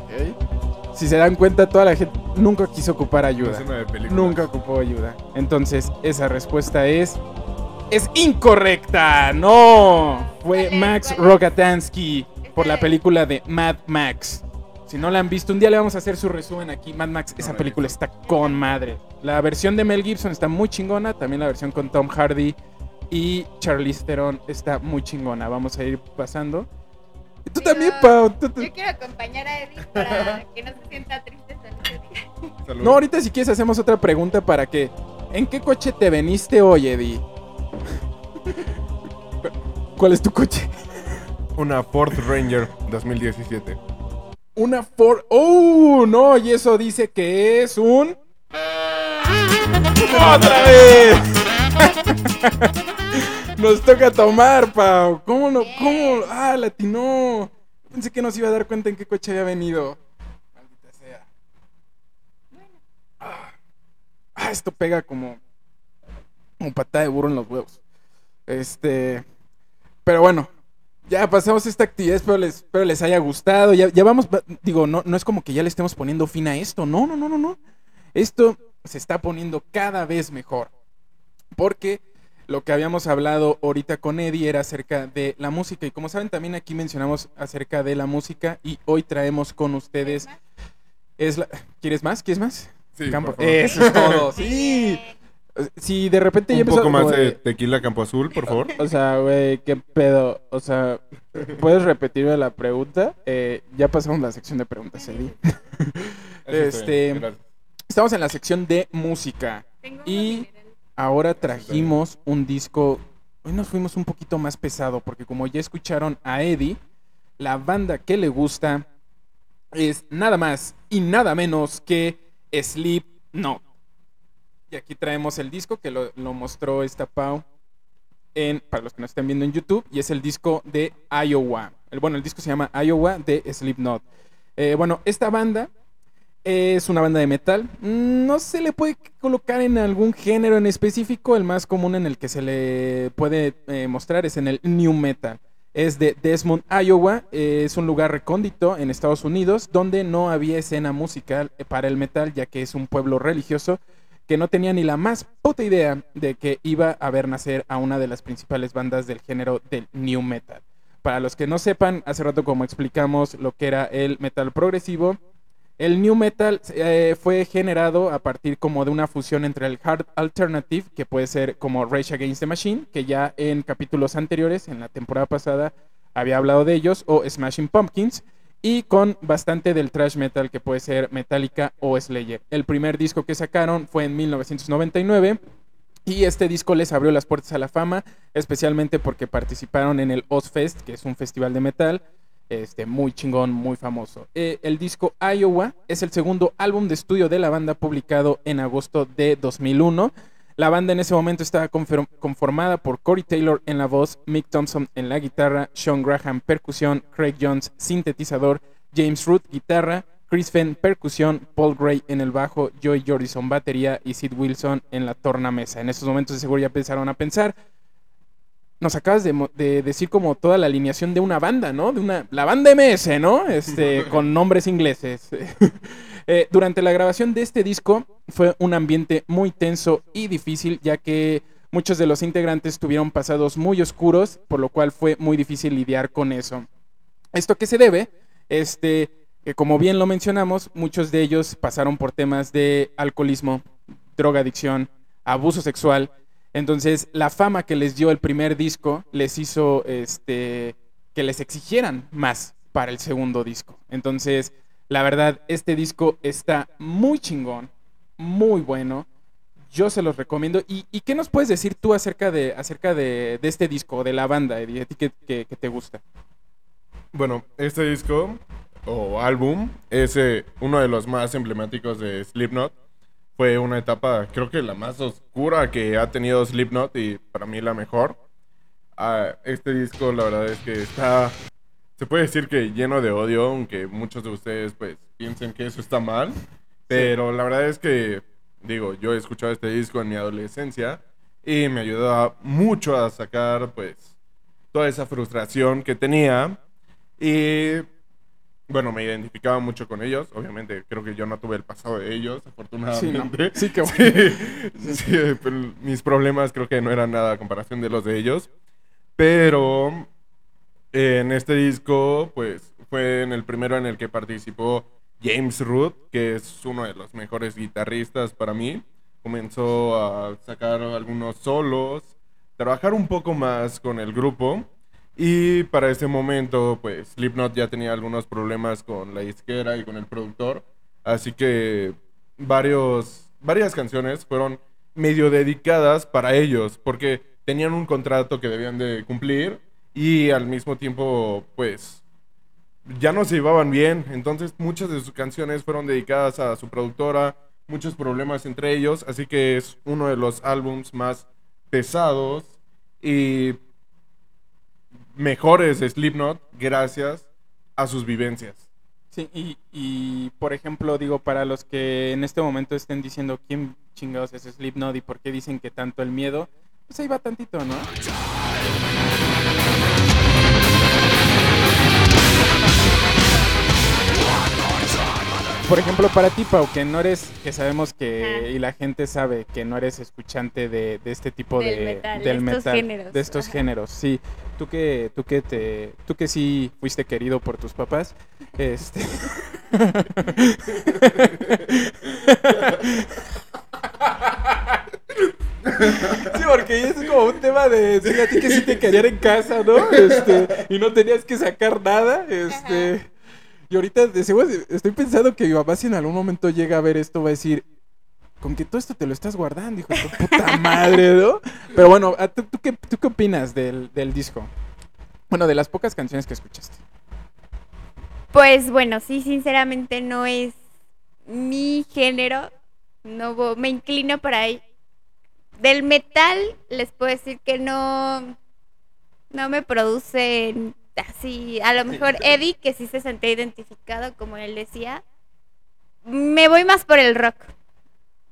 Ok. Si se dan cuenta, toda la gente nunca quiso ocupar ayuda. Nunca ocupó ayuda. Entonces, esa respuesta es. ¡Es incorrecta! ¡No! Fue. Max. Rokatansky por la película de Mad Max. Si no la han visto, un día le vamos a hacer su resumen aquí. Mad Max, esa película está con madre. La versión de Mel Gibson está muy chingona. También la versión con Tom Hardy y Charlize Theron está muy chingona. Vamos a ir pasando. Y tú Pero también, Pau. tú- tú- Yo quiero acompañar a Eddie para que no se sienta triste. Salud. No, ahorita si quieres hacemos otra pregunta para que... ¿En qué coche te veniste hoy, Eddie? ¿Cuál es tu coche? Una Ford Ranger 2017. Una Ford... ¡Oh! No, y eso dice que es un... ¡Otra vez! Nos toca tomar, Pau. ¿Cómo no? ¿Cómo? Ah, latinó. Pensé que nos iba a dar cuenta en qué coche había venido. Maldita sea. Ah, Ah, esto pega como... Como patada de burro en los huevos. Este... Pero bueno, ya pasamos esta actividad, espero les, espero les haya gustado. Ya, ya vamos, va- digo, no, no es como que ya le estemos poniendo fin a esto. No, no, no, no, no. Esto se está poniendo cada vez mejor. Porque lo que habíamos hablado ahorita con Eddie era acerca de la música. Y como saben, también aquí mencionamos acerca de la música. Y hoy traemos con ustedes. Es la... ¿Quieres más? ¿Quieres más? Sí, Campo. Eso es todo. Sí. Si de repente ya Un empezó poco más de tequila Campo Azul, por favor. o sea, güey, qué pedo. O sea, ¿puedes repetirme la pregunta? Eh, ya pasamos la sección de preguntas, está este- bien. Estamos en la sección de música. Tengo Y-. Ahora trajimos un disco. Hoy nos fuimos un poquito más pesado porque como ya escucharon a Eddie, la banda que le gusta es nada más y nada menos que Sleep No. Y aquí traemos el disco que lo, mostró esta Pau en, para los que nos estén viendo en YouTube, y es el disco de Iowa. El, bueno, el disco se llama Iowa de Slipknot. Eh, bueno, esta banda es una banda de metal. Mm, No se le puede colocar en algún género en específico. El más común en el que se le puede eh, mostrar es en el new metal. Es de Desmond, Iowa. Es un lugar recóndito en Estados Unidos donde no había escena musical eh, para el metal, ya que es un pueblo religioso que no tenía ni la más puta idea de que iba a ver nacer a una de las principales bandas del género del new metal. Para los que no sepan, hace rato como explicamos lo que era el metal progresivo, el new metal eh, fue generado a partir como de una fusión entre el hard alternative, que puede ser como Rage Against the Machine, que ya en capítulos anteriores, en la temporada pasada, había hablado de ellos, o Smashing Pumpkins, y con bastante del thrash metal que puede ser Metallica o Slayer. El primer disco que sacaron fue en 1999 y este disco les abrió las puertas a la fama, especialmente porque participaron en el Ozfest, que es un festival de metal este, muy chingón, muy famoso. Eh, el disco Iowa es el segundo álbum de estudio de la banda publicado en agosto de 2001. La banda en ese momento estaba conformada por Corey Taylor en la voz, Mick Thompson en la guitarra, Sean Graham percusión, Craig Jones sintetizador, James Root, guitarra, Chris Fenn, percusión, Paul Gray en el bajo, Joey Jordison, batería y Sid Wilson en la tornamesa. En estos momentos de seguro ya empezaron a pensar. Nos acabas de, de decir como toda la alineación de una banda, ¿no? De una, la banda MS, ¿no? Este, con nombres ingleses. Eh, durante la grabación de este disco fue un ambiente muy tenso y difícil, ya que muchos de los integrantes tuvieron pasados muy oscuros, por lo cual fue muy difícil lidiar con eso. ¿Esto qué se debe? Este, que como bien lo mencionamos, muchos de ellos pasaron por temas de alcoholismo, drogadicción, abuso sexual. Entonces, la fama que les dio el primer disco les hizo este, que les exigieran más para el segundo disco. Entonces, la verdad, este disco está muy chingón, muy bueno. Yo se los recomiendo. ¿Y, y qué nos puedes decir tú acerca de, acerca de, este disco, de la banda, Eddie? ¿A qué te gusta? Bueno, este disco o álbum es eh, uno de los más emblemáticos de Slipknot. Fue una etapa, creo que la más oscura que ha tenido Slipknot y para mí la mejor. Ah, este disco la verdad es que está, se puede decir que lleno de odio, aunque muchos de ustedes pues piensen que eso está mal. Pero la verdad es que, digo, yo he escuchado este disco en mi adolescencia y me ayudó mucho a sacar pues toda esa frustración que tenía y bueno, me identificaba mucho con ellos. Obviamente, creo que yo no tuve el pasado de ellos, afortunadamente. Sí, qué bueno. Sí, sí, pero mis problemas creo que no eran nada a comparación de los de ellos. Pero eh, en este disco, pues fue en el primero en el que participó James Root, que es uno de los mejores guitarristas para mí. Comenzó a sacar algunos solos, trabajar un poco más con el grupo. Y para ese momento, pues Slipknot ya tenía algunos problemas con la disquera y con el productor. Así que varios, varias canciones fueron medio dedicadas para ellos, porque tenían un contrato que debían de cumplir y al mismo tiempo, pues, ya no se llevaban bien. Entonces muchas de sus canciones fueron dedicadas a su productora, muchos problemas entre ellos, así que es uno de los álbums más pesados y mejores de Slipknot gracias a sus vivencias. Sí, y, y, por ejemplo, digo, para los que en este momento estén diciendo quién chingados es Slipknot y por qué dicen que tanto el miedo, pues ahí va tantito, ¿no? Por ejemplo, para ti, Pau, que no eres, que sabemos que, Ajá. y la gente sabe que no eres escuchante de, de este tipo Del de, metal, de del estos metal, géneros, de estos ajá. géneros, sí. Tú que, tú que te, tú que sí fuiste querido por tus papás, este. Sí, porque es como un tema de sí, a ti que sí te querían en casa, ¿no? Este, y no tenías que sacar nada, este. Y ahorita estoy pensando que mi mamá si en algún momento llega a ver esto va a decir, con que todo esto te lo estás guardando, hijo de puta madre, ¿no? Pero bueno, ¿a ¿tú, tú qué, tú qué opinas del, del disco? Bueno, de las pocas canciones que escuchaste. Pues bueno, sí, sinceramente no es mi género. No me inclino por ahí. Del metal les puedo decir que no no me produce así, a lo mejor Eddie que sí se sentía identificado como él decía. Me voy más por el rock,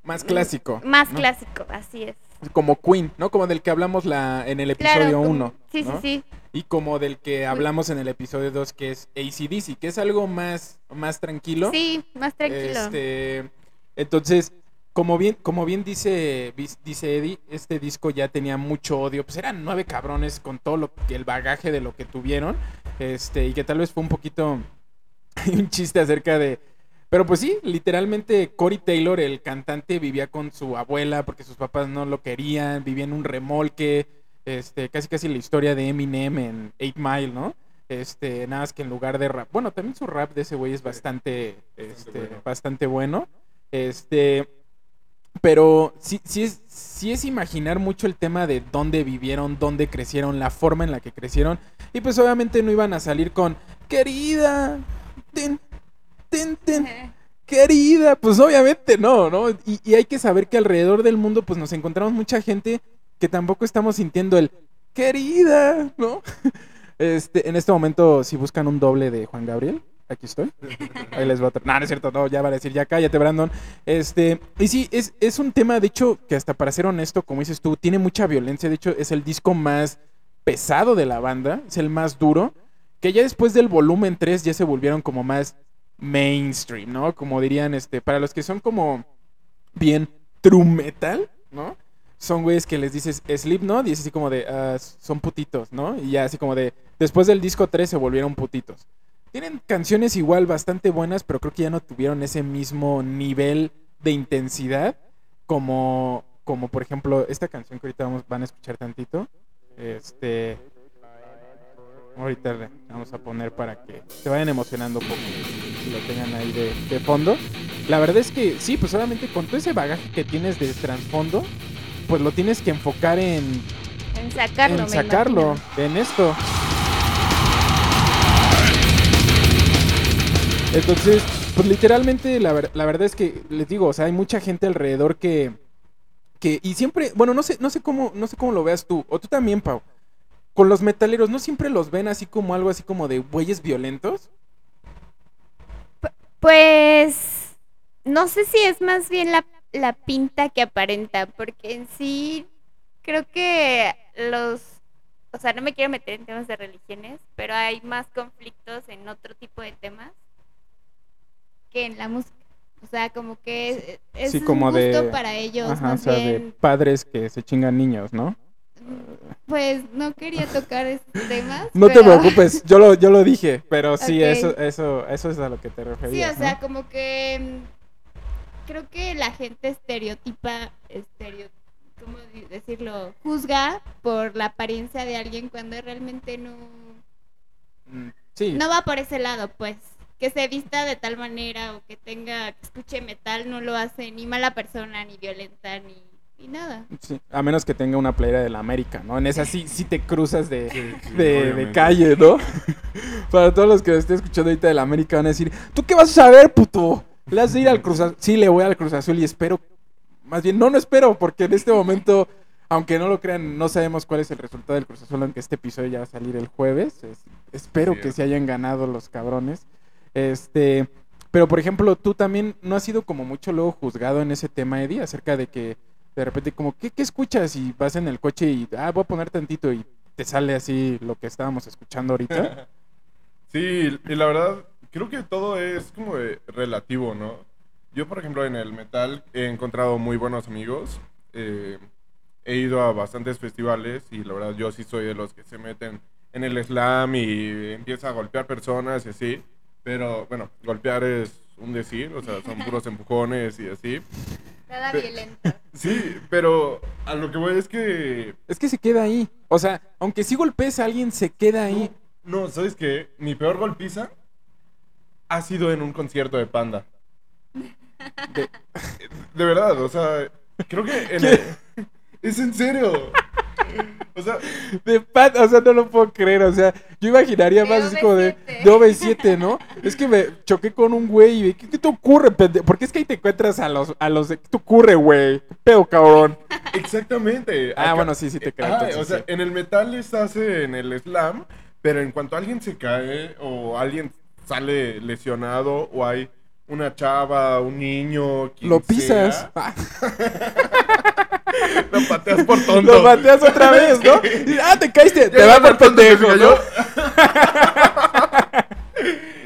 Más clásico. más ¿no? clásico, así es. Como Queen, ¿no? Como del que hablamos la, en el episodio como- 1. Sí, sí, sí. Y como del que hablamos en el episodio 2, que es ACDC, que es algo más, más tranquilo. Sí, más tranquilo. Este, entonces, como bien, como bien dice, dice Eddie, este disco ya tenía mucho odio. Pues eran nueve cabrones con todo lo el bagaje de lo que tuvieron. Este, y que tal vez fue un poquito un chiste acerca de. Pero pues sí, literalmente Cory Taylor, el cantante, vivía con su abuela porque sus papás no lo querían, vivía en un remolque, este, casi casi la historia de Eminem en 8 Mile, ¿no? Este, nada más que en lugar de rap. Bueno, también su rap de ese güey es bastante, este, bueno. bastante bueno. Este, pero sí, sí, es, sí es imaginar mucho el tema de dónde vivieron, dónde crecieron, la forma en la que crecieron. Y pues obviamente no iban a salir con, querida, ten, ten, ten, querida. Pues obviamente no, ¿no? Y, y hay que saber que alrededor del mundo pues nos encontramos mucha gente que tampoco estamos sintiendo el, querida, ¿no? Este, en este momento si buscan un doble de Juan Gabriel, aquí estoy. Ahí les voy a No, no es cierto, no, ya va a decir, ya cállate, Brandon. Este, y sí, es, es un tema, de hecho, que hasta para ser honesto, como dices tú, tiene mucha violencia. De hecho, es el disco más pesado de la banda, es el más duro. Que ya después del volumen 3 ya se volvieron como más mainstream, ¿no? Como dirían, este, para los que son como bien true metal, ¿no? Son güeyes que les dices Slipknot y es así como de, ah, son putitos, ¿no? Y ya así como de, después del disco 3 se volvieron putitos. Tienen canciones igual bastante buenas, pero creo que ya no tuvieron ese mismo nivel de intensidad como, como por ejemplo, esta canción que ahorita vamos, van a escuchar tantito. Este, ahorita le vamos a poner para que se vayan emocionando un poco y lo tengan ahí de, de fondo. La verdad es que sí, pues solamente con todo ese bagaje que tienes de trasfondo, pues lo tienes que enfocar en, En sacarlo, en sacarlo, en esto. Entonces, pues literalmente la, ver- la verdad es que les digo, o sea, hay mucha gente alrededor que que y siempre, bueno, no sé no sé cómo no sé cómo lo veas tú o tú también, Pau. Con los metaleros no siempre los ven así como algo así como de güeyes violentos. Pues no sé si es más bien la, la pinta que aparenta, porque en sí creo que los, o sea, no me quiero meter en temas de religiones, pero hay más conflictos en otro tipo de temas que en la música. O sea, como que es Sí, un como gusto de- para ellos, Ajá, o sea, de padres que se chingan niños, ¿no? Pues no quería tocar esos temas. No te preocupes, yo lo, yo lo dije, pero sí, eso, eso, eso es a lo que te Sí, referías. o sea, ¿no? como que mm, creo que la gente estereotipa, estereo, ¿cómo decirlo? Juzga por la apariencia de alguien cuando realmente no, Mm, Sí, no va por ese lado, pues. Que se vista de tal manera o que tenga, que escuche metal, no lo hace ni mala persona, ni violenta, ni, ni nada. sí, a menos que tenga una playera de la América, ¿no? En esa sí, sí te cruzas de, Sí, sí, de, de calle, ¿no? Para todos los que estén escuchando ahorita de la América van a decir, ¿tú qué vas a saber, puto? ¿Le has de ir al Cruz Azul? Sí, le voy al Cruz Azul y espero, más bien, no, no espero, porque en este momento, aunque no lo crean, no sabemos cuál es el resultado del Cruz Azul, aunque este episodio ya va a salir el jueves. Es- espero Sí, que se hayan ganado los cabrones. Este, pero por ejemplo, tú también no has sido como mucho luego juzgado en ese tema, Eddie, acerca de que de repente como, ¿qué, qué escuchas? Y vas en el coche y, ah, voy a poner tantito y te sale así lo que estábamos escuchando ahorita. Sí, y la verdad, creo que todo es como de relativo, ¿no? Yo, por ejemplo, en el metal he encontrado muy buenos amigos. eh, he ido a bastantes festivales y la verdad yo sí soy de los que se meten en el slam y empieza a golpear personas y así. Pero bueno, golpear es un decir, o sea, son puros empujones y así. Nada Pe- violento. Sí, pero a lo que voy es que Es que se queda ahí. O sea, aunque sí golpees a alguien, se queda ahí. No, ¿sabes qué? Mi peor golpiza ha sido en un concierto de Panda. De- De verdad, o sea, creo que en el- Es en serio. O sea, De pat, o sea, no lo puedo creer. O sea, yo imaginaría más así como de, OV7. de OV7, ¿no? Es que me choqué con un güey y ¿qué, qué te ocurre, pendejo? Porque es que ahí te encuentras a los, a los de, ¿qué te ocurre, güey? ¿Qué pedo, cabrón? exactamente. Ah, bueno, sí, sí te creo, Ah, entonces o sea, sí. en el metal estás en el slam, pero en cuanto alguien se cae o alguien sale lesionado o hay una chava, un niño, quien Lo pisas. sea, Ah, lo pateas por tonto. lo pateas otra vez, ¿no? Y, ah, te caíste. Ya Te va por pendejo. ¿no?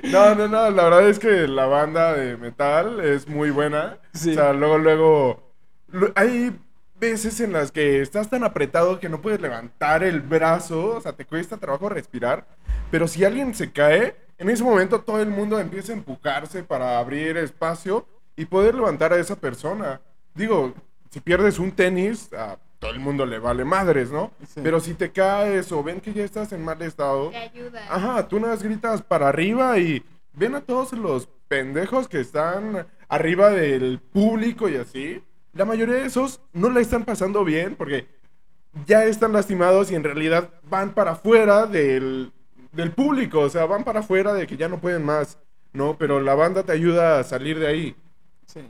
No, no, no, la verdad es que la banda de metal es muy buena. Sí. O sea, luego, luego, hay veces en las que estás tan apretado que no puedes levantar el brazo, o sea, te cuesta trabajo respirar, pero si alguien se cae, en ese momento todo el mundo empieza a empujarse para abrir espacio y poder levantar a esa persona. Digo, si pierdes un tenis, a todo el mundo le vale madres, ¿no? Sí. Pero si te caes o ven que ya estás en mal estado, Te ayuda. Ajá, tú más gritas para arriba y ven a todos los pendejos que están arriba del público y así. La mayoría de esos no la están pasando bien porque ya están lastimados y en realidad van para afuera del, del público, o sea, van para afuera de que ya no pueden más, ¿no? Pero la banda te ayuda a salir de ahí. Sí.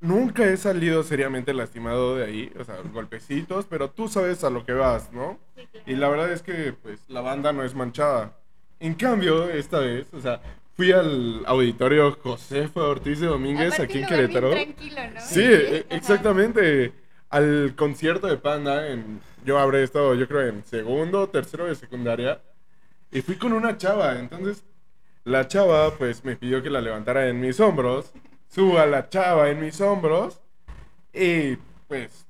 Nunca he salido seriamente lastimado de ahí, o sea, golpecitos, pero tú sabes a lo que vas, ¿no? Sí, claro. Y la verdad es que, pues, la banda no es manchada. En cambio, esta vez, o sea, fui al auditorio Josefa Ortiz de Domínguez Aparte aquí en Querétaro. tranquilo, ¿no? Sí, e- exactamente. Al concierto de Panda, en, yo habré estado, yo creo, en segundo, tercero de secundaria. Y fui con una chava. Entonces, la chava, pues, me pidió que la levantara en mis hombros. Subo a la chava en mis hombros. Y, pues,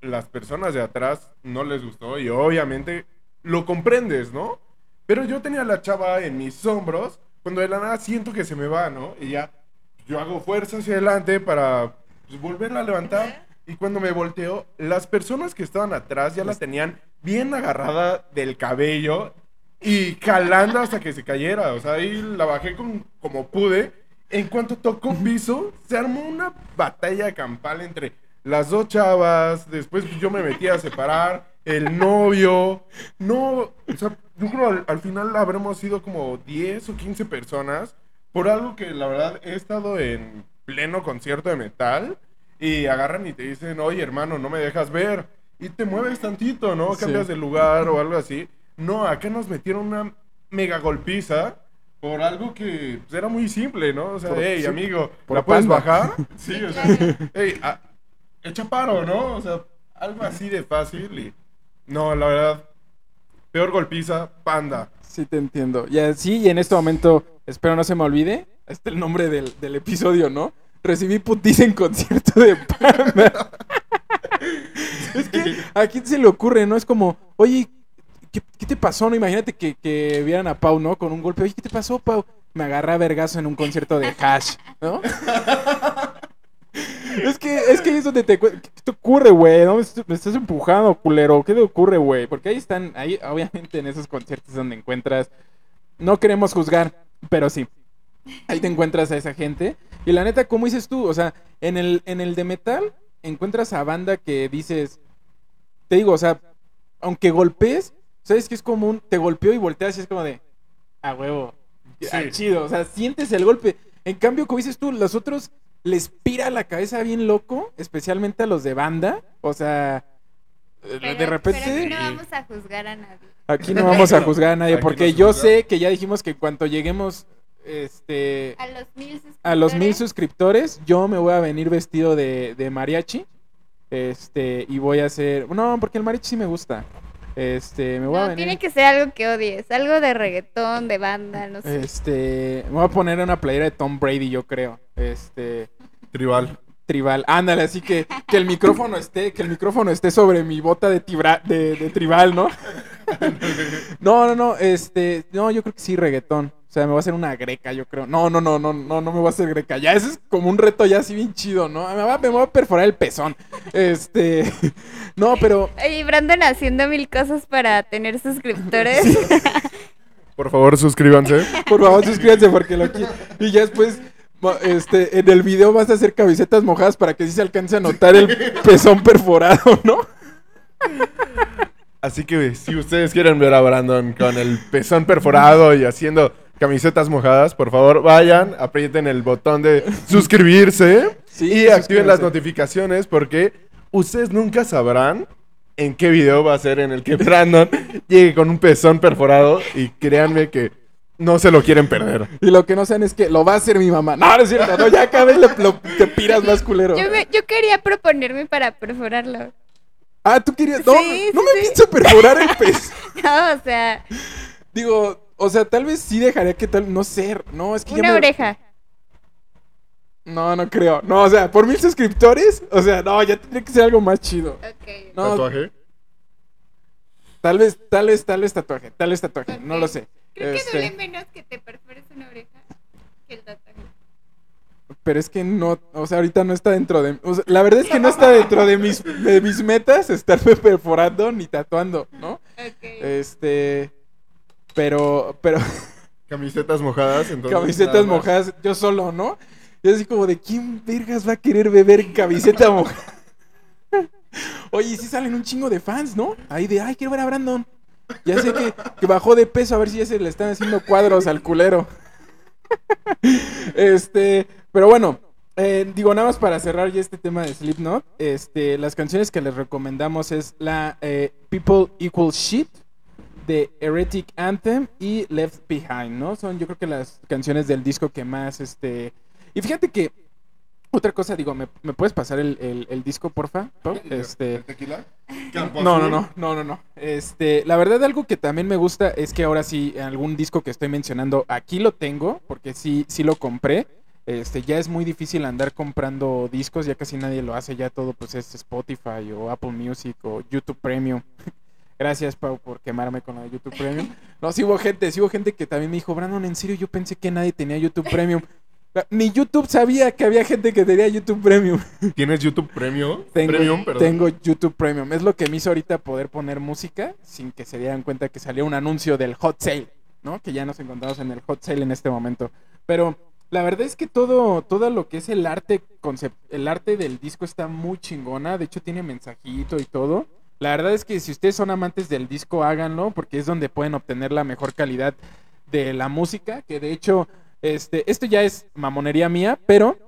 las personas de atrás no les gustó. Y obviamente lo comprendes, ¿no? Pero yo tenía a la chava en mis hombros. Cuando de la nada siento que se me va, ¿no? Y ya yo hago fuerza hacia adelante para pues, volverla a levantar. Y cuando me volteo, las personas que estaban atrás ya la tenían bien agarrada del cabello y jalando hasta que se cayera. O sea, ahí la bajé con, como pude. En cuanto tocó piso, se armó una batalla campal entre las dos chavas. Después yo me metí a separar. El novio. No, o sea, yo creo al, al final habremos sido como 10 o 15 personas. Por algo que la verdad he estado en pleno concierto de metal. Y agarran y te dicen, oye hermano, no me dejas ver. Y te mueves tantito, ¿no? Sí. Cambias de lugar o algo así. No, acá nos metieron una mega golpiza por algo que pues, era muy simple, ¿no? O sea, Por- hey, sí, amigo, ¿la puedes panda. bajar? Sí, o sea, hey, ah, echa paro, ¿no? O sea, algo así de fácil y... No, la verdad, peor golpiza, panda. Sí, te entiendo. Y así, y en este momento, espero no se me olvide, este es el nombre del, del episodio, ¿no? Recibí putiza en concierto de Panda. es que a quién se le ocurre, ¿no? Es como, oye, ¿qué, qué te pasó? No, imagínate que, que vieran a Pau, ¿no? Con un golpe. Oye, ¿qué te pasó, Pau? Me agarré a vergazo en un concierto de Hash, ¿no? Es que, es que ahí es donde te... ¿Qué te ocurre, güey? ¿No? Me est- me estás empujando, culero. ¿Qué te ocurre, güey? Porque ahí están, ahí obviamente en esos conciertos donde encuentras... No queremos juzgar, pero sí. Ahí te encuentras a esa gente. Y la neta, como dices tú, o sea, en el, en el de metal encuentras a banda que dices... Te digo, o sea, aunque golpees, ¿sabes que es común? Te golpeó y volteas y es como de... A huevo. Sí. Ah, chido, o sea, sientes el golpe. En cambio, como dices tú, los otros les pira la cabeza bien loco, especialmente a los de banda. O sea, eh, Pero- de repente Pero aquí no vamos a juzgar a nadie. aquí no vamos a juzgar a nadie, Aquí porque yo sé que ya dijimos que en cuanto lleguemos este, A los mil suscriptores. a los mil suscriptores, yo me voy a venir vestido de, de mariachi. Este, y voy a hacer. No, porque el mariachi sí me gusta. Este, me voy a No, venir. tiene que ser algo que odies. Algo de reggaetón, de banda, no sé. Este, me voy a poner una playera de Tom Brady, yo creo. Este, Tribal. tribal. Ándale, así que que el micrófono esté, que el micrófono esté sobre mi bota de, tibra- de, de tribal, ¿no? No, no, no, este, no, yo creo que sí reggaetón. O sea, me voy a hacer una greca, yo creo. No, no, no, no, no, no me voy a hacer greca. Ya ese es como un reto ya así bien chido, ¿no? Me voy a, me voy a perforar el pezón. Este, no, pero Oye, Brandon haciendo mil cosas para tener suscriptores. Por favor, suscríbanse. Por favor, suscríbanse porque lo quiero. Y ya después, este, en el video vas a hacer camisetas mojadas para que sí se alcance a notar el pezón perforado, ¿no? Así que si ustedes quieren ver a Brandon con el pezón perforado y haciendo camisetas mojadas, por favor vayan, aprieten el botón de suscribirse Sí, y activen las notificaciones porque ustedes nunca sabrán en qué video va a ser en el que Brandon llegue con un pezón perforado y créanme que no se lo quieren perder. Y lo que no saben es que lo va a hacer mi mamá. No, no es cierto, no, ya cada vez le- lo- te piras más culero. Yo, me- yo quería proponerme para perforarlo. Ah, tú querías. No, Sí, no sí, me sí. pienso perforar el pez. No, o sea, Digo, o sea, tal vez sí dejaría que tal. No sé, no, es que ya una me- oreja. No, no creo. No, o sea, por mil suscriptores, o sea, no, ya tendría que ser algo más chido. Ok. No, ¿Tatuaje? tal vez, tal vez, tal vez tatuaje, tal vez tatuaje, no lo sé. Creo que Este, duele menos que te perfores una oreja que el tatuaje. Pero es que no, o sea, ahorita no está dentro de... o sea, la verdad es que no está dentro de mis, de mis metas estarme perforando ni tatuando, ¿no? Ok. Este... Pero, pero... Camisetas mojadas, entonces. camisetas mojadas, yo solo, ¿no? Y así como de, ¿quién vergas va a querer beber camiseta mojada? Oye, y sí salen un chingo de fans, ¿no? Ahí de, ay, quiero ver a Brandon. Ya sé que, que bajó de peso, a ver si ya se le están haciendo cuadros al culero. Este, pero bueno, eh, digo, nada más para cerrar ya este tema de Slipknot, este, las canciones que les recomendamos es la eh, People Equal Shit The Heretic Anthem y Left Behind, ¿no? Son yo creo que las canciones del disco que más, este... Y fíjate que, otra cosa, digo, ¿me, me puedes pasar el, el- el disco, porfa? Pau? Este... ¿El tequila? No, no, no, no, no, no. Este, la verdad algo que también me gusta es que ahora sí algún disco que estoy mencionando aquí lo tengo porque sí sí lo compré. Este, ya es muy difícil andar comprando discos, ya casi nadie lo hace, ya todo pues es Spotify o Apple Music o YouTube Premium. Gracias, Pau, por quemarme con lo de YouTube Premium. No, sí hubo gente, sí hubo gente que también me dijo, Brandon, en serio, yo pensé que nadie tenía YouTube Premium. Ni YouTube sabía que había gente que tenía YouTube Premium. ¿Tienes YouTube Premium? Tengo, Premium, perdón. tengo YouTube Premium. Es lo que me hizo ahorita poder poner música sin que se dieran cuenta que salió un anuncio del hot sale, ¿no? Que ya nos encontramos en el hot sale en este momento. Pero la verdad es que todo, todo lo que es el arte, concep- el arte del disco está muy chingona. De hecho, tiene mensajito y todo. La verdad es que si ustedes son amantes del disco, háganlo, porque es donde pueden obtener la mejor calidad de la música. Que de hecho, este, esto ya es mamonería mía, pero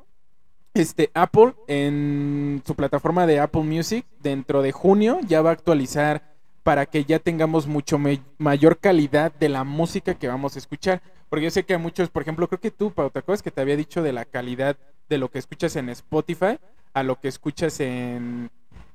este Apple en su plataforma de Apple Music dentro de junio ya va a actualizar para que ya tengamos mucho mayor calidad de la música que vamos a escuchar. Porque yo sé que a muchos, por ejemplo, creo que tú, Pau, ¿te acuerdas que te había dicho de la calidad de lo que escuchas en Spotify a lo que escuchas en,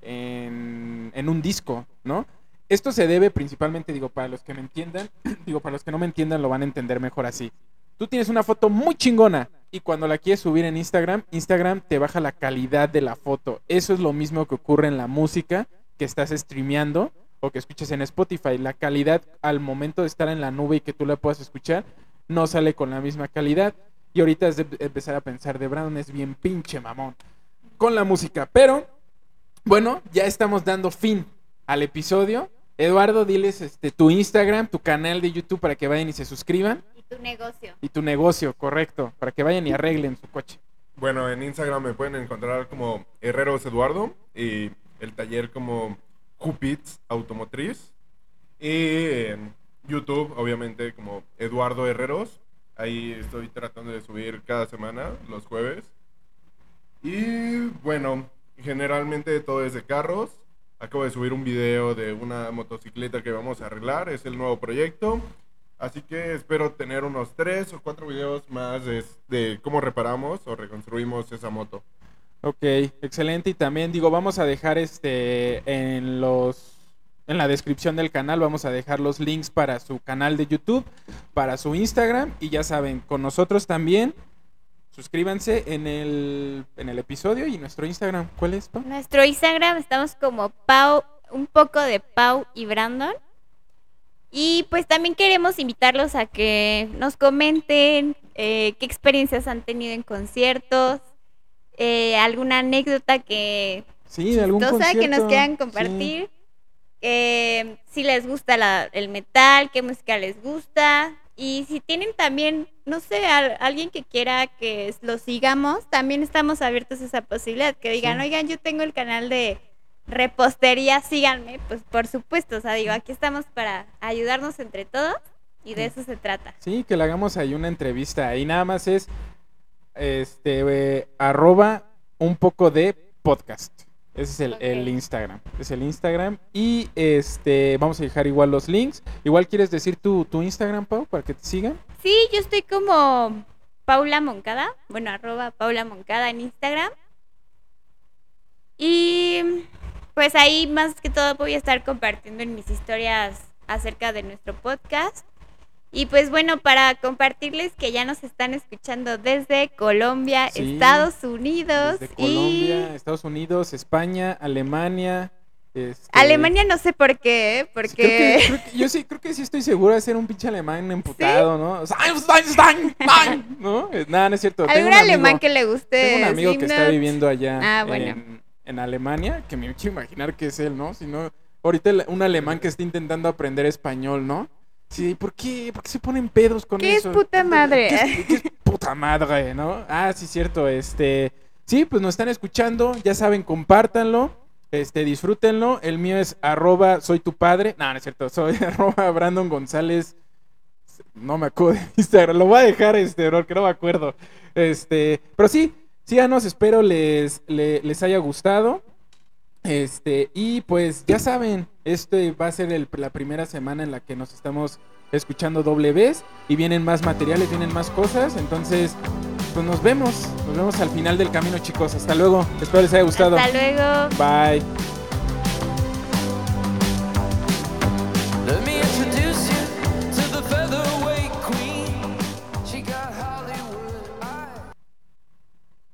en, en un disco, ¿no? Esto se debe principalmente, digo, para los que me entiendan, digo, para los que no me entiendan lo van a entender mejor así. Tú tienes una foto muy chingona y cuando la quieres subir en Instagram, Instagram te baja la calidad de la foto. Eso es lo mismo que ocurre en la música que estás streameando o que escuches en Spotify. La calidad al momento de estar en la nube y que tú la puedas escuchar no sale con la misma calidad. Y ahorita es de empezar a pensar de Brown es bien pinche mamón con la música. Pero bueno, ya estamos dando fin al episodio. Eduardo, diles este, tu Instagram, tu canal de YouTube para que vayan y se suscriban. Y tu negocio. Y tu negocio, correcto, para que vayan y arreglen su coche. Bueno, en Instagram me pueden encontrar como Herreros Eduardo y el taller como Cupits Automotriz. Y en YouTube, obviamente, como Eduardo Herreros. Ahí estoy tratando de subir cada semana, los jueves. Y bueno, generalmente todo es de carros. Acabo de subir un video de una motocicleta que vamos a arreglar, es el nuevo proyecto. Así que espero tener unos tres o cuatro videos más de, de cómo reparamos o reconstruimos esa moto. Ok, excelente. Y también digo, vamos a dejar este en los en la descripción del canal vamos a dejar los links para su canal de YouTube, para su Instagram y ya saben, con nosotros también. Suscríbanse en el en el episodio y nuestro Instagram, ¿cuál es? Pau? Nuestro Instagram estamos como Pau, un poco de Pau y Brandon. Y pues también queremos invitarlos a que nos comenten eh, qué experiencias han tenido en conciertos, eh, alguna anécdota que Sí, de algún chistosa que nos concierto, quieran sí. compartir. Eh, si les gusta la- el metal, qué música les gusta. Y si tienen también, no sé, al- alguien que quiera que lo sigamos, también estamos abiertos a esa posibilidad. Que digan, Sí. oigan, yo tengo el canal de repostería, síganme. Pues por supuesto, o sea, digo, aquí estamos para ayudarnos entre todos y de eso se trata. Sí, que le hagamos ahí una entrevista. Ahí nada más es este eh, arroba un poco de podcast. Ese es el, el. Instagram. Es el Instagram. Y este vamos a dejar igual los links. Igual quieres decir tu, tu Instagram, Pau, para que te sigan. Sí, yo estoy como Paula Moncada, bueno, arroba Paula Moncada en Instagram. Y pues ahí más que todo voy a estar compartiendo en mis historias acerca de nuestro podcast. Y pues bueno, para compartirles que ya nos están escuchando desde Colombia, Sí, Estados Unidos Desde y Colombia, Estados Unidos, España, Alemania. este, Alemania no sé por qué, ¿eh? sí, porque creo que- creo que- yo sí creo que sí estoy seguro de ser un pinche alemán emputado, ¿no? O sea, Stein, Stein, Stein, ¿no? Eh, Nada, no es cierto. Tengo algún un alemán amigo- que le guste. Tengo un amigo que está viviendo allá Ah, bueno. en, en Alemania, que me quiero imaginar que es él, ¿no? Si no, ahorita un alemán que está intentando aprender español, ¿no? Sí, ¿por qué? ¿Por qué se ponen pedos con ¿Qué es eso? puta madre? ¿Qué es, qué es puta madre, no? Ah, sí, cierto, este... Sí, pues nos están escuchando, ya saben, compártanlo, este, disfrútenlo. El mío es arroba soy tu padre. No, no es cierto, soy arroba Brandon González. No me acuerdo de Instagram, lo voy a dejar, este, porque no me acuerdo. Este, pero sí, síganos, espero les, le- les haya gustado. Este, y pues ya saben, este va a ser el, la primera semana en la que nos estamos escuchando doble vez y vienen más materiales, vienen más cosas, entonces pues nos vemos, nos vemos al final del camino chicos, hasta luego, espero les haya gustado. Hasta luego. Bye.